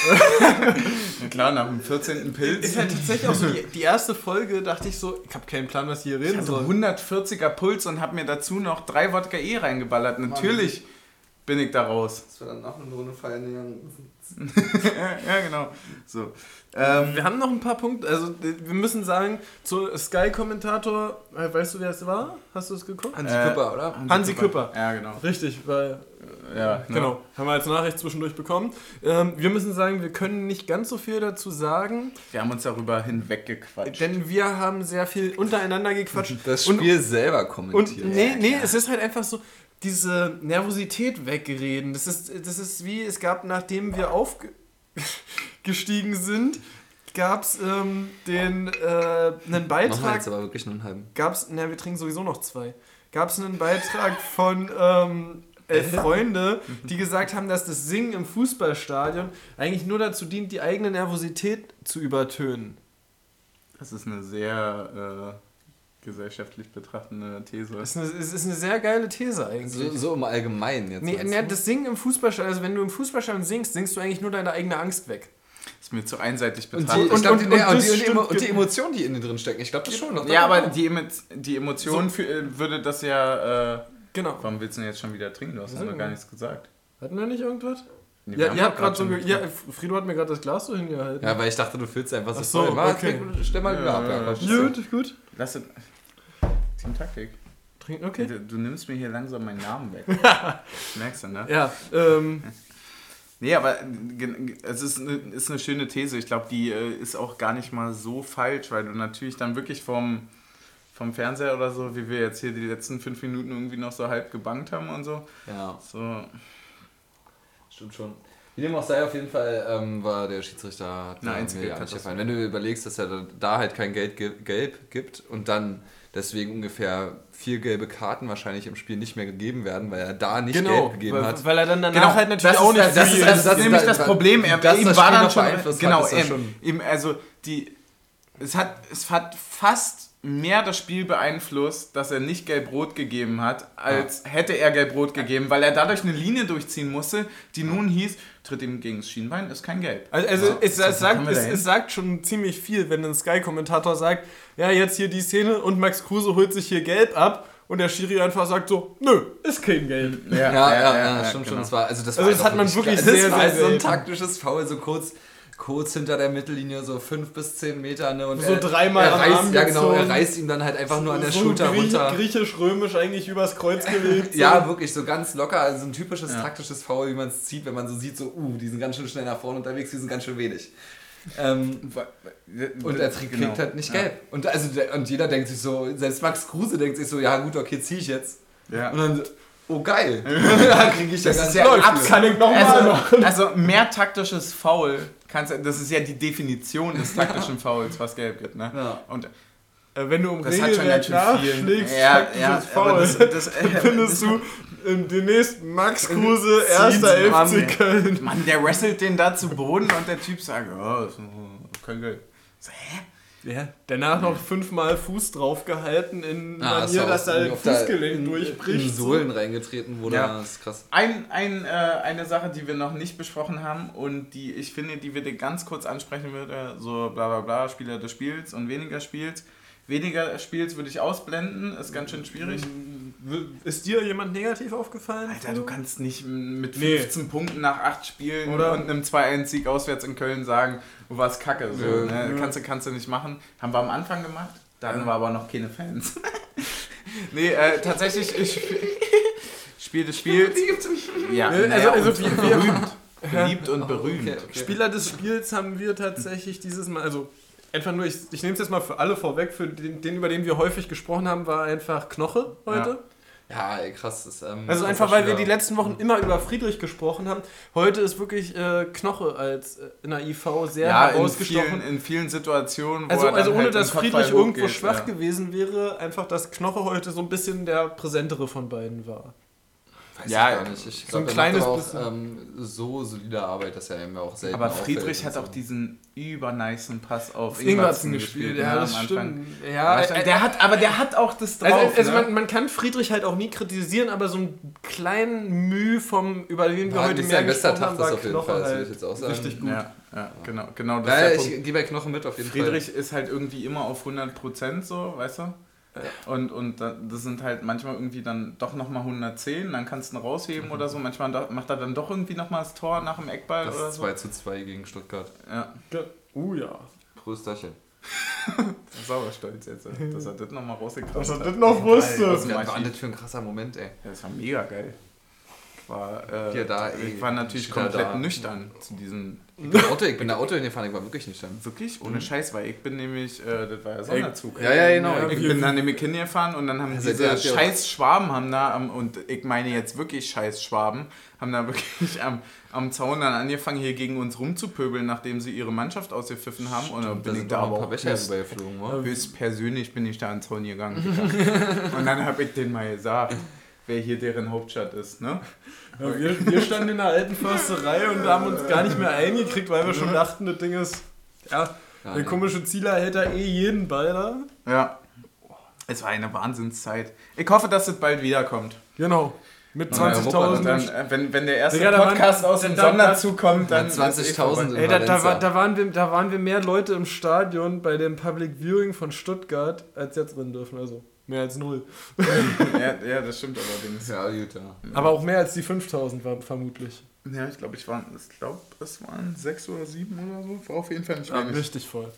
Ja, klar, nach dem 14. Pilz. Ist halt tatsächlich auch so, die, die erste Folge dachte ich so, ich habe keinen Plan, was ich hier Ich reden hatte soll. 140er Puls und habe mir dazu noch drei Wodka E reingeballert. Natürlich bin ich da raus. Das war dann auch eine Runde feiern gegangen. Ja, ja, genau. So. Ähm, Wir haben noch ein paar Punkte, also wir müssen sagen, zu Sky-Kommentator, äh, weißt du, wer es war? Hast du es geguckt? Hansi Äh, Küpper, oder? Hansi Küpper. Ja, genau. Richtig, weil, Ja, ne? genau, haben wir als Nachricht zwischendurch bekommen. Ähm, wir müssen sagen, wir können nicht ganz so viel dazu sagen, Wir haben uns darüber hinweggequatscht. denn wir haben sehr viel untereinander gequatscht. Das Und- Spiel selber Und kommentiert. nee, Ja, nee, klar. es ist halt einfach so, diese Nervosität wegreden. Das ist, das ist wie, es gab, nachdem wir aufgestiegen sind, gab es ähm, den, äh, einen Beitrag, jetzt aber wirklich nur einen halben. gab es, na, wir trinken sowieso noch zwei, gab es einen Beitrag von ähm, elf Freunde, die gesagt haben, dass das Singen im Fußballstadion eigentlich nur dazu dient, die eigene Nervosität zu übertönen. Das ist eine sehr äh, gesellschaftlich betrachtende These. Das ist eine, es ist eine sehr geile These eigentlich. So, so im Allgemeinen jetzt. Nee, nee, das Singen im Fußballstadion, also wenn du im Fußballstadion singst, singst du eigentlich nur deine eigene Angst weg. ist mir zu einseitig betrachtet. und- die, und nee, und, das die, und, die, stimmt Emo- und die ge- Emotionen, die innen drin stecken. Ich glaube das schon. Doch, ja, aber die, Emo die Emotion für, äh, würde das ja. Äh, Genau. warum willst du denn jetzt schon wieder trinken? Du hast Ja. noch gar nichts gesagt. Hatten wir nicht irgendwas? Nee, Ja, ihr habt gerade so. ja, Frido hat mir gerade das Glas so hingehalten. Ja, weil ich dachte, du fühlst einfach so, Ach so, voll. Okay. trink- Stell mal wieder Ja, ab. ja, Ja, ja. komm. Gut, gut. Lass es. Team Taktik. Trinken, okay. Du, du nimmst mir hier langsam meinen Namen weg. Merkst du, ne? Ja, ähm, Nee, aber es ist eine, ist eine schöne These. Ich glaube, die äh, ist auch gar nicht mal so falsch, weil du natürlich dann wirklich vom, vom Fernseher oder so, wie wir jetzt hier die letzten fünf Minuten irgendwie noch so halb gebankt haben und so. Ja, So, stimmt schon. Wie dem auch sei, auf jeden Fall ähm, war der Schiedsrichter hat Eine einzige ja Katastrophe. Wenn du überlegst, dass er da- da halt kein Geld ge gelb gibt und dann deswegen ungefähr vier gelbe Karten wahrscheinlich im Spiel nicht mehr gegeben werden, weil er da nicht genau. gelb gegeben weil, hat. weil er dann danach Genau, halt natürlich das auch ist- nicht das ist- das ist das- nämlich das- das Problem. Er, dass ihm das war dann noch schon, hat, genau, ist ja ähm, schon- ihm, also die, es hat, es hat fast mehr das Spiel beeinflusst, dass er nicht gelb-rot gegeben hat, als hätte er gelb-rot gegeben, weil er dadurch eine Linie durchziehen musste, die nun hieß, tritt ihm gegen das Schienbein, ist kein Gelb. Also, also Ja. es, es, wo sagt, es, es sagt schon ziemlich viel, wenn ein Sky-Kommentator sagt, ja, jetzt hier die Szene und Max Kruse holt sich hier gelb ab und der Schiri einfach sagt so, nö, ist kein Gelb. Ja, ja, ja, stimmt schon. genau. Das war, also das, Also war das hat man wirklich sehr, war sehr so ein taktisches Foul, so kurz, kurz hinter der Mittellinie, so fünf bis zehn Meter. Ne, und So er, dreimal er am reißt, Arm Ja, genau, er reißt ihm dann halt einfach nur an der so Schulter Griech- runter. Griechisch-römisch eigentlich übers Kreuz gelegt. so. Ja, wirklich, so ganz locker, also ein typisches Ja. taktisches Foul, wie man es zieht, wenn man so sieht, so, uh, die sind ganz schön schnell nach vorne unterwegs, die sind ganz schön wenig. Ähm, und er kriegt Genau. halt nicht gelb. Und, also, und jeder denkt sich so, selbst Max Kruse denkt sich so, ja gut, okay, zieh ich jetzt. Ja. Und dann, so, oh geil, da kriege ich ja Das ganz ist ja absolut- Kann ich noch mal also, also mehr taktisches Foul, kannst, das ist ja die Definition des taktischen Fouls, was gelb gibt. Ne? Ja. Und Äh, Wenn du um das Regelwerk nachschlägst, Ja, ja, aber das, das, findest du ähm, demnächst Max Kruse, erster FC. Köln. Mann, der wrestelt den da zu Boden und der Typ sagt, oh, ist kein Gelb. So, hä? Ja, danach noch fünfmal Fuß draufgehalten in Ah, Manier, dass auch da ein auf der- Fußgelenk in- durchbricht. In Sohlen reingetreten wurde, Ja. das ist krass. Ein, ein, äh, eine Sache, die wir noch nicht besprochen haben und die ich finde, die wir dir ganz kurz ansprechen würde, so bla bla bla, Spieler des Spiels und weniger Spiels. Weniger Spiels würde ich ausblenden, ist ganz schön schwierig. Ist dir jemand negativ aufgefallen? Alter, du kannst nicht mit Nee. 15 Punkten nach 8 Spielen Oder? und einem 2-1-Sieg auswärts in Köln sagen, du warst kacke. So, Ja. ne? Ja. kannst, du, kannst du nicht machen. Haben wir am Anfang gemacht, da hatten wir aber noch keine Fans. Nee, äh, tatsächlich, ich spiele das Spiel. Ja, Also- naja, also und wir- berühmt. Beliebt und berühmt. okay, okay. Spieler des Spiels haben wir tatsächlich dieses Mal, also einfach nur, ich, ich nehme es jetzt mal für alle vorweg, für den, den, über den wir häufig gesprochen haben, war einfach Knoche heute. Ja, ey, krass. Das, ähm, Also einfach, weil wir die letzten Wochen immer über Friedrich gesprochen haben. Heute ist wirklich äh, Knoche als äh, in der IV sehr Ja, in herausgestochen. vielen, in vielen Situationen, wo Also, also ohne halt dass Friedrich irgendwo hochgeht, schwach ja. gewesen wäre, einfach, dass Knoche heute so ein bisschen der präsentere von beiden war. Weiß Ja, ich gar nicht. Ich so ein glaub, er kleines aber bisschen. auch ähm, so solide Arbeit, dass er mir auch selten Aber Friedrich hat so. auch diesen übernicen Pass auf Ingwertsen gespielt, ja, ne, das stimmt. Ja, äh, der hat, aber der hat auch das drauf. Also, also ne? man, man kann Friedrich halt auch nie kritisieren, aber so einen kleinen Mühe vom, über den wir heute mehr gesprochen haben, war auf jeden Knoche Fall, halt ich jetzt auch sagen. richtig gut. ja, ja, genau, genau. Das Ja, ich gehe bei Knochen mit auf jeden Friedrich ist halt irgendwie immer auf 100% so, weißt du? Und, und da- das sind halt manchmal irgendwie dann doch nochmal 110, dann kannst du ihn rausheben oder so. Manchmal macht er dann doch irgendwie nochmal das Tor nach dem Eckball Fall. oder Das so. 2 zu 2 gegen Stuttgart. Ja, Oh ja. Prösterchen. sauer stolz jetzt, dass er das nochmal rausgekramt Dass er hat. das noch wusste. Was das war war, das für ein krasser Moment, ey. ja, das war mega geil. War, äh, Hier, da, ich ey, war natürlich komplett da. nüchtern zu diesem. Ich bin Auto, ich bin da Auto hingefahren, ich war wirklich nicht dann. Wirklich? Ohne Scheiß, weil ich bin nämlich, äh, das war ja Sonderzug. Ja, ja, genau. Ja, Ich wir- bin dann nämlich hingefahren und dann haben Also diese der ja scheiß Schwaben haben da, am, und ich meine jetzt wirklich scheiß Schwaben, haben da wirklich am, am Zaun dann angefangen, hier gegen uns rumzupöbeln, nachdem sie ihre Mannschaft ausgepfiffen haben. Und dann Da bin ich da aber ein paar auch Becher höchst, rübergeflogen, wa? höchst persönlich bin ich da an den Zaun gegangen. Und dann habe ich denen mal gesagt, wer hier deren Hauptstadt ist, ne? Ja, wir, wir standen in der alten Försterei und haben uns gar nicht mehr eingekriegt, weil wir schon dachten, das Ding ist. Ja, der komische Zieler hält da eh jeden Ball da. Ja. Es war eine Wahnsinnszeit. Ich hoffe, dass es bald wiederkommt. Genau. Mit Ja, ja, Wupper, Und dann, 20.000. äh, wenn, wenn der erste Digga, da waren- Podcast aus dem Sonderzug kommt, dann. Ja, ist eh 20.000 vorbei. Ey, da, da, da, waren wir, da waren wir mehr Leute im Stadion bei dem Public Viewing von Stuttgart, als jetzt drin dürfen. Also mehr als null. ja, ja, das stimmt allerdings. Ja, gut, ja. Aber auch mehr als die 5000 war vermutlich. Ja, ich glaube, ich war, ich glaube, es waren sechs oder sieben oder so. War auf jeden Fall nicht Ja, wenig. richtig voll.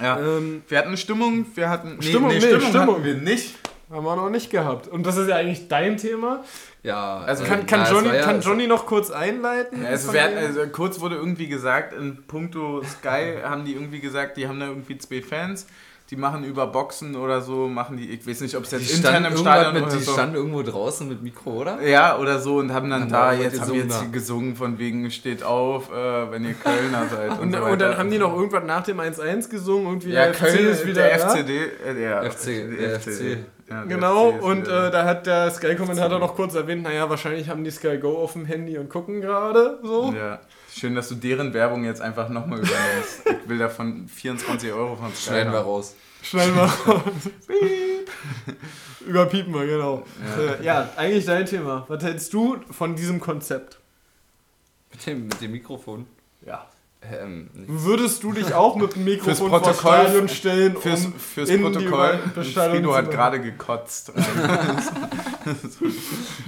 Ja. Ähm, Wir hatten Stimmung, wir hatten. Nee, Stimmung, nee, nee, Stimmung, Stimmung. hatten wir nicht. haben wir noch nicht gehabt. Und das ist ja eigentlich dein Thema. Ja, Also äh, Kann, kann, es Johnny, ja- kann Johnny noch kurz einleiten? Ja, also, dem? also kurz wurde irgendwie gesagt, in puncto Sky haben die irgendwie gesagt, die haben da irgendwie zwei Fans, die machen über Boxen oder so, machen die, ich weiß nicht, ob es Die jetzt intern standen, im Stadion mit, oder die so. standen irgendwo draußen mit Mikro, oder? Ja, oder so und haben dann Haben da, jetzt haben gesungen jetzt da. gesungen von wegen steht auf, äh, wenn ihr Kölner seid. Und, Und, so und dann haben die noch irgendwas nach dem 1-1 gesungen. Irgendwie ja, der Köln FC ist wieder der. FCD. Äh, der FC, der FC. Ja, Genau, und äh, da hat der Sky-Kommentator noch kurz erwähnt, naja, wahrscheinlich haben die Sky Go auf dem Handy und gucken gerade so. Ja, schön, dass du deren Werbung jetzt einfach nochmal übernimmst. ich will davon 24 Euro von Sky Schneiden wir raus. Schnell mal raus. Überpiepen wir, genau. Ja. Äh, ja, eigentlich dein Thema. Was hältst du von diesem Konzept? Mit dem, mit dem Mikrofon. Ja. Ähm. Würdest du dich auch mit dem Mikrofon Fürs vor Stadion stellen, Fürs, um fürs in die Protokoll, Bestellung Frido hat gerade gekotzt.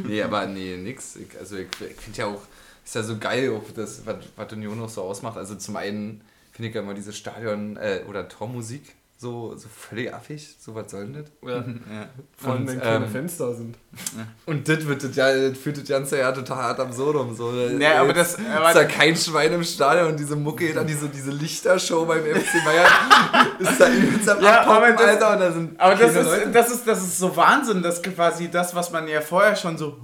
Nee, aber nee, nix. Also ich, ich finde ja auch, ist ja so geil, das, was, was Union noch so ausmacht. Also zum einen finde ich ja immer diese Stadion- äh, oder Tormusik so, so völlig affig. So, was soll denn das? Ja. ja. Vor allem, wenn keine ähm, Fenster sind. Und das wird das ja, das führt das Ganze ja total hart absurdum. So, Nee, aber das- Jetzt aber- ist da kein Schwein im Stadion und diese Mucke, dann diese, diese Lichtershow beim FC Bayern ist da übelst am Ja, aber das- Alter, und da sind Aber das ist, Leute. das, ist, das ist so Wahnsinn, dass quasi das, was man ja vorher schon so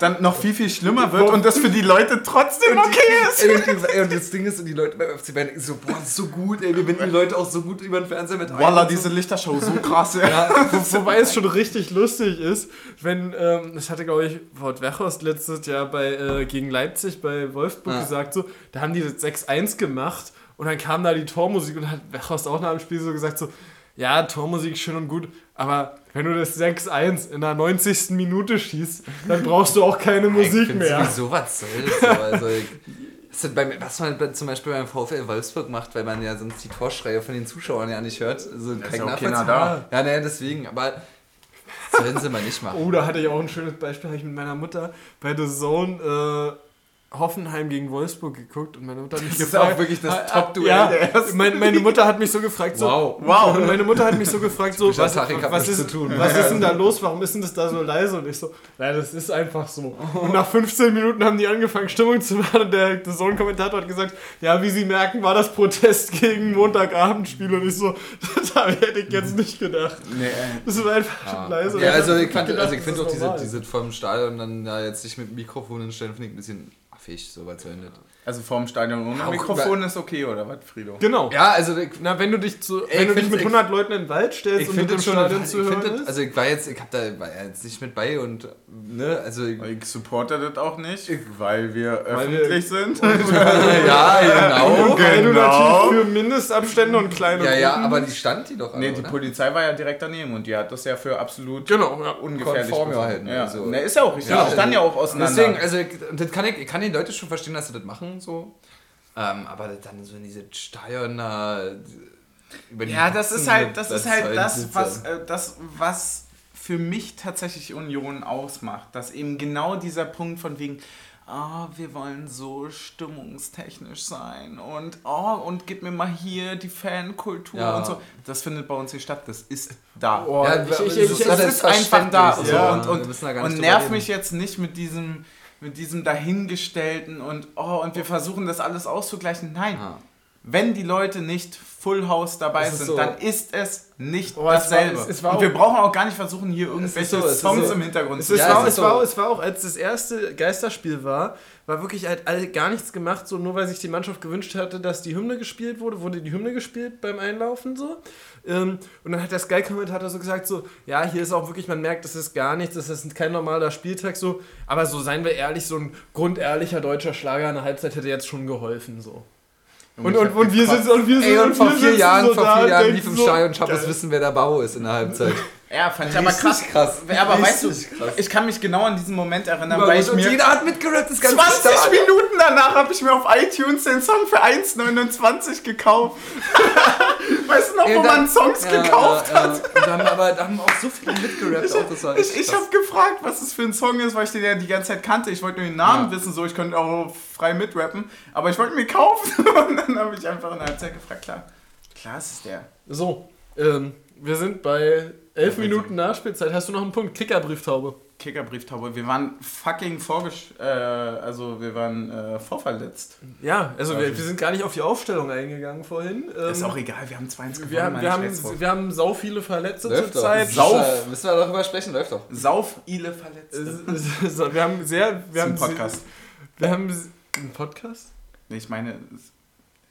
dann noch viel, viel schlimmer wird und das für die Leute trotzdem okay ist. Ey, und, das Ding ist, und die Leute beim FC Bayern so, boah, ist so gut, ey, wir binden die Leute auch so gut über den Fernseher mit so. diese Lichtershow, so krass. Ja. Ja, Wo- Wobei es schon richtig lustig ist, wenn, ähm, das hatte glaube ich Wort Wechhorst letztes Jahr bei, äh, gegen Leipzig bei Wolfsburg Ja. gesagt, so, da haben die das 6-1 gemacht und dann kam da die Tormusik und hat Wechhorst auch nach dem Spiel so gesagt, so, ja, Tormusik schön und gut, aber wenn du das 6-1 in der 90. Minute schießt, dann brauchst du auch keine ich Musik mehr. Sowieso was soll das so, also ich, ist beim, was man zum Beispiel beim VfL Wolfsburg macht, weil man ja sonst die Torschreie von den Zuschauern ja nicht hört. Also ist kein ja auch keiner da. Ja, naja, deswegen, aber das sollen sie mal nicht machen. Oh, da hatte ich auch ein schönes Beispiel, habe ich mit meiner Mutter bei The Zone Hoffenheim gegen Wolfsburg geguckt und meine Mutter hat mich Das ist gefragt. auch wirklich das Ah, ah, Top-Duell Ja, der ersten meine Mutter hat mich so gefragt, so, Wow. Wow. Und meine Mutter hat mich so gefragt, so, was, was, ist, zu tun. was ist denn da los? Warum ist denn das da so leise? Und ich so, nein, das ist einfach so. Und nach 15 Minuten haben die angefangen, Stimmung zu machen und der, der Sohn-Kommentator hat gesagt, ja, wie Sie merken, war das Protest gegen Montagabendspiel. Und ich so, da hätte ich jetzt nicht gedacht. Nee, Das war einfach leise. Ja, also ich, fand, also ich das finde ist auch diese, diese vom Stadion dann ja jetzt nicht mit Mikrofon hinstellen, finde ich ein bisschen affig, so weit zu Ende. Also vorm Stadion ohne Mikrofon ist okay, oder was, Frido? Genau. Ja, also ich, Na, wenn du dich, zu, Ey, wenn du ich dich mit find's- 100 Leuten in den Wald stellst ich und mit dem Stadion ich zu hören das, ist. also ich war jetzt, ich hab da war jetzt nicht mit bei und ne, also ich, Ich supporte das auch nicht, weil wir Weil wir- öffentlich sind. ja genau. Weil du Genau. natürlich für Mindestabstände und kleine Ja, ja, aber die stand die doch alle, Nee, die oder? Polizei war ja direkt daneben und die hat das ja für absolut Genau, ja. ungefährlich konform gehalten, Ja. also. Ne, ist ja auch richtig. Ja, die standen ja auch auseinander. Deswegen, also ich- das kann ich, ich kann die Leute schon verstehen, dass sie das machen, so. Ähm, aber dann so in diese die Ja, das ist halt, mit das ist halt das, was, äh, das, was für mich tatsächlich Union ausmacht. Dass eben genau dieser Punkt von wegen, ah, wir wollen so stimmungstechnisch sein und oh, und gib mir mal hier die Fankultur Ja. und so. Das findet bei uns hier statt. Das ist da. Oh, Ja, ich, ich, das ich, ist ich, das ist einfach da. selbstverständlich, So, ja. und und, da und nerv mich jetzt nicht mit diesem, mit diesem dahingestellten und oh, und wir versuchen das alles auszugleichen. Nein. Ah. Wenn die Leute nicht Full House dabei sind, so. dann ist es nicht Oh, es war- dasselbe. es- es war und wir auch- brauchen auch gar nicht versuchen, hier irgendwelche so, Songs so. im Hintergrund Es, zu Ja, war, es war, es war auch, als das erste Geisterspiel war, war wirklich halt gar nichts gemacht, so nur weil sich die Mannschaft gewünscht hatte, dass die Hymne gespielt wurde, wurde die Hymne gespielt beim Einlaufen so. Ähm, und dann hat der Sky-Kommentator so gesagt, so, ja, hier ist auch wirklich, man merkt, das ist gar nichts, das ist kein normaler Spieltag so, aber so, seien wir ehrlich, so ein grundehrlicher deutscher Schlager in der Halbzeit hätte jetzt schon geholfen so. Und, und, und wir sitzen und wir Ey, sind und vor vier sitzen Jahren, so vor vier und Jahren lief im so, Stadion, ich hab geil. es wissen, wer der Bau ist in der Halbzeit. Ja, fand ich aber krass. krass. Aber weißt du, krass. ich kann mich genau an diesen Moment erinnern, weil ich und mir jeder hat mitgerappt, das ganze 20 Stadion. Minuten danach habe ich mir auf iTunes den Song für 1,29 gekauft. weißt du noch, wo Ja, da- man Songs Ja, gekauft ja, hat? ja. Haben aber da haben auch so viele mitgerappt. Ich, ich krass. habe gefragt, was das für ein Song ist, weil ich den ja die ganze Zeit kannte. Ich wollte nur den Namen Ja. wissen, so ich könnte auch frei mitrappen. Aber ich wollte ihn mir kaufen und dann habe ich einfach in der Halbzeit gefragt, klar, klar ist es der. So, ähm, wir sind bei elf Minuten Nachspielzeit. Hast du noch einen Punkt? Kickerbrieftaube. Kickerbrieftaube. Wir waren fucking vorgesch... Äh, also wir waren äh, vorverletzt. Ja, also wir, wir sind gar nicht auf die Aufstellung eingegangen vorhin. Ähm, ist auch egal, wir haben 2-1 gewonnen. wir haben, wir, haben, wir haben sau viele Verletzte Läuft doch. zurzeit. Sau- Sauf. Äh, Müssen wir darüber sprechen? Läuft doch. Sauf ile Verletzte. Wir haben sehr. Wir haben Podcast. Wir haben einen Podcast? Nee, ich meine,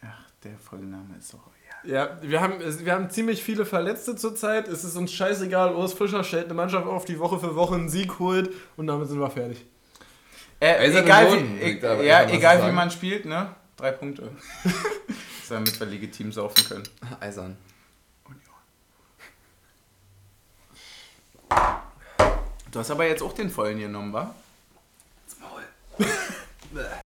ach, der Vollname ist so, ja. Wir haben, wir haben ziemlich viele Verletzte zurzeit. Es ist uns scheißegal. Urs Fischer stellt eine Mannschaft auf, die Woche für Woche einen Sieg holt und damit sind wir fertig. Äh, egal wie, da, ja, egal so wie man spielt, ne? Drei Punkte. Damit wir legitim saufen können. Eisern. Du hast aber jetzt auch den vollen genommen, wa?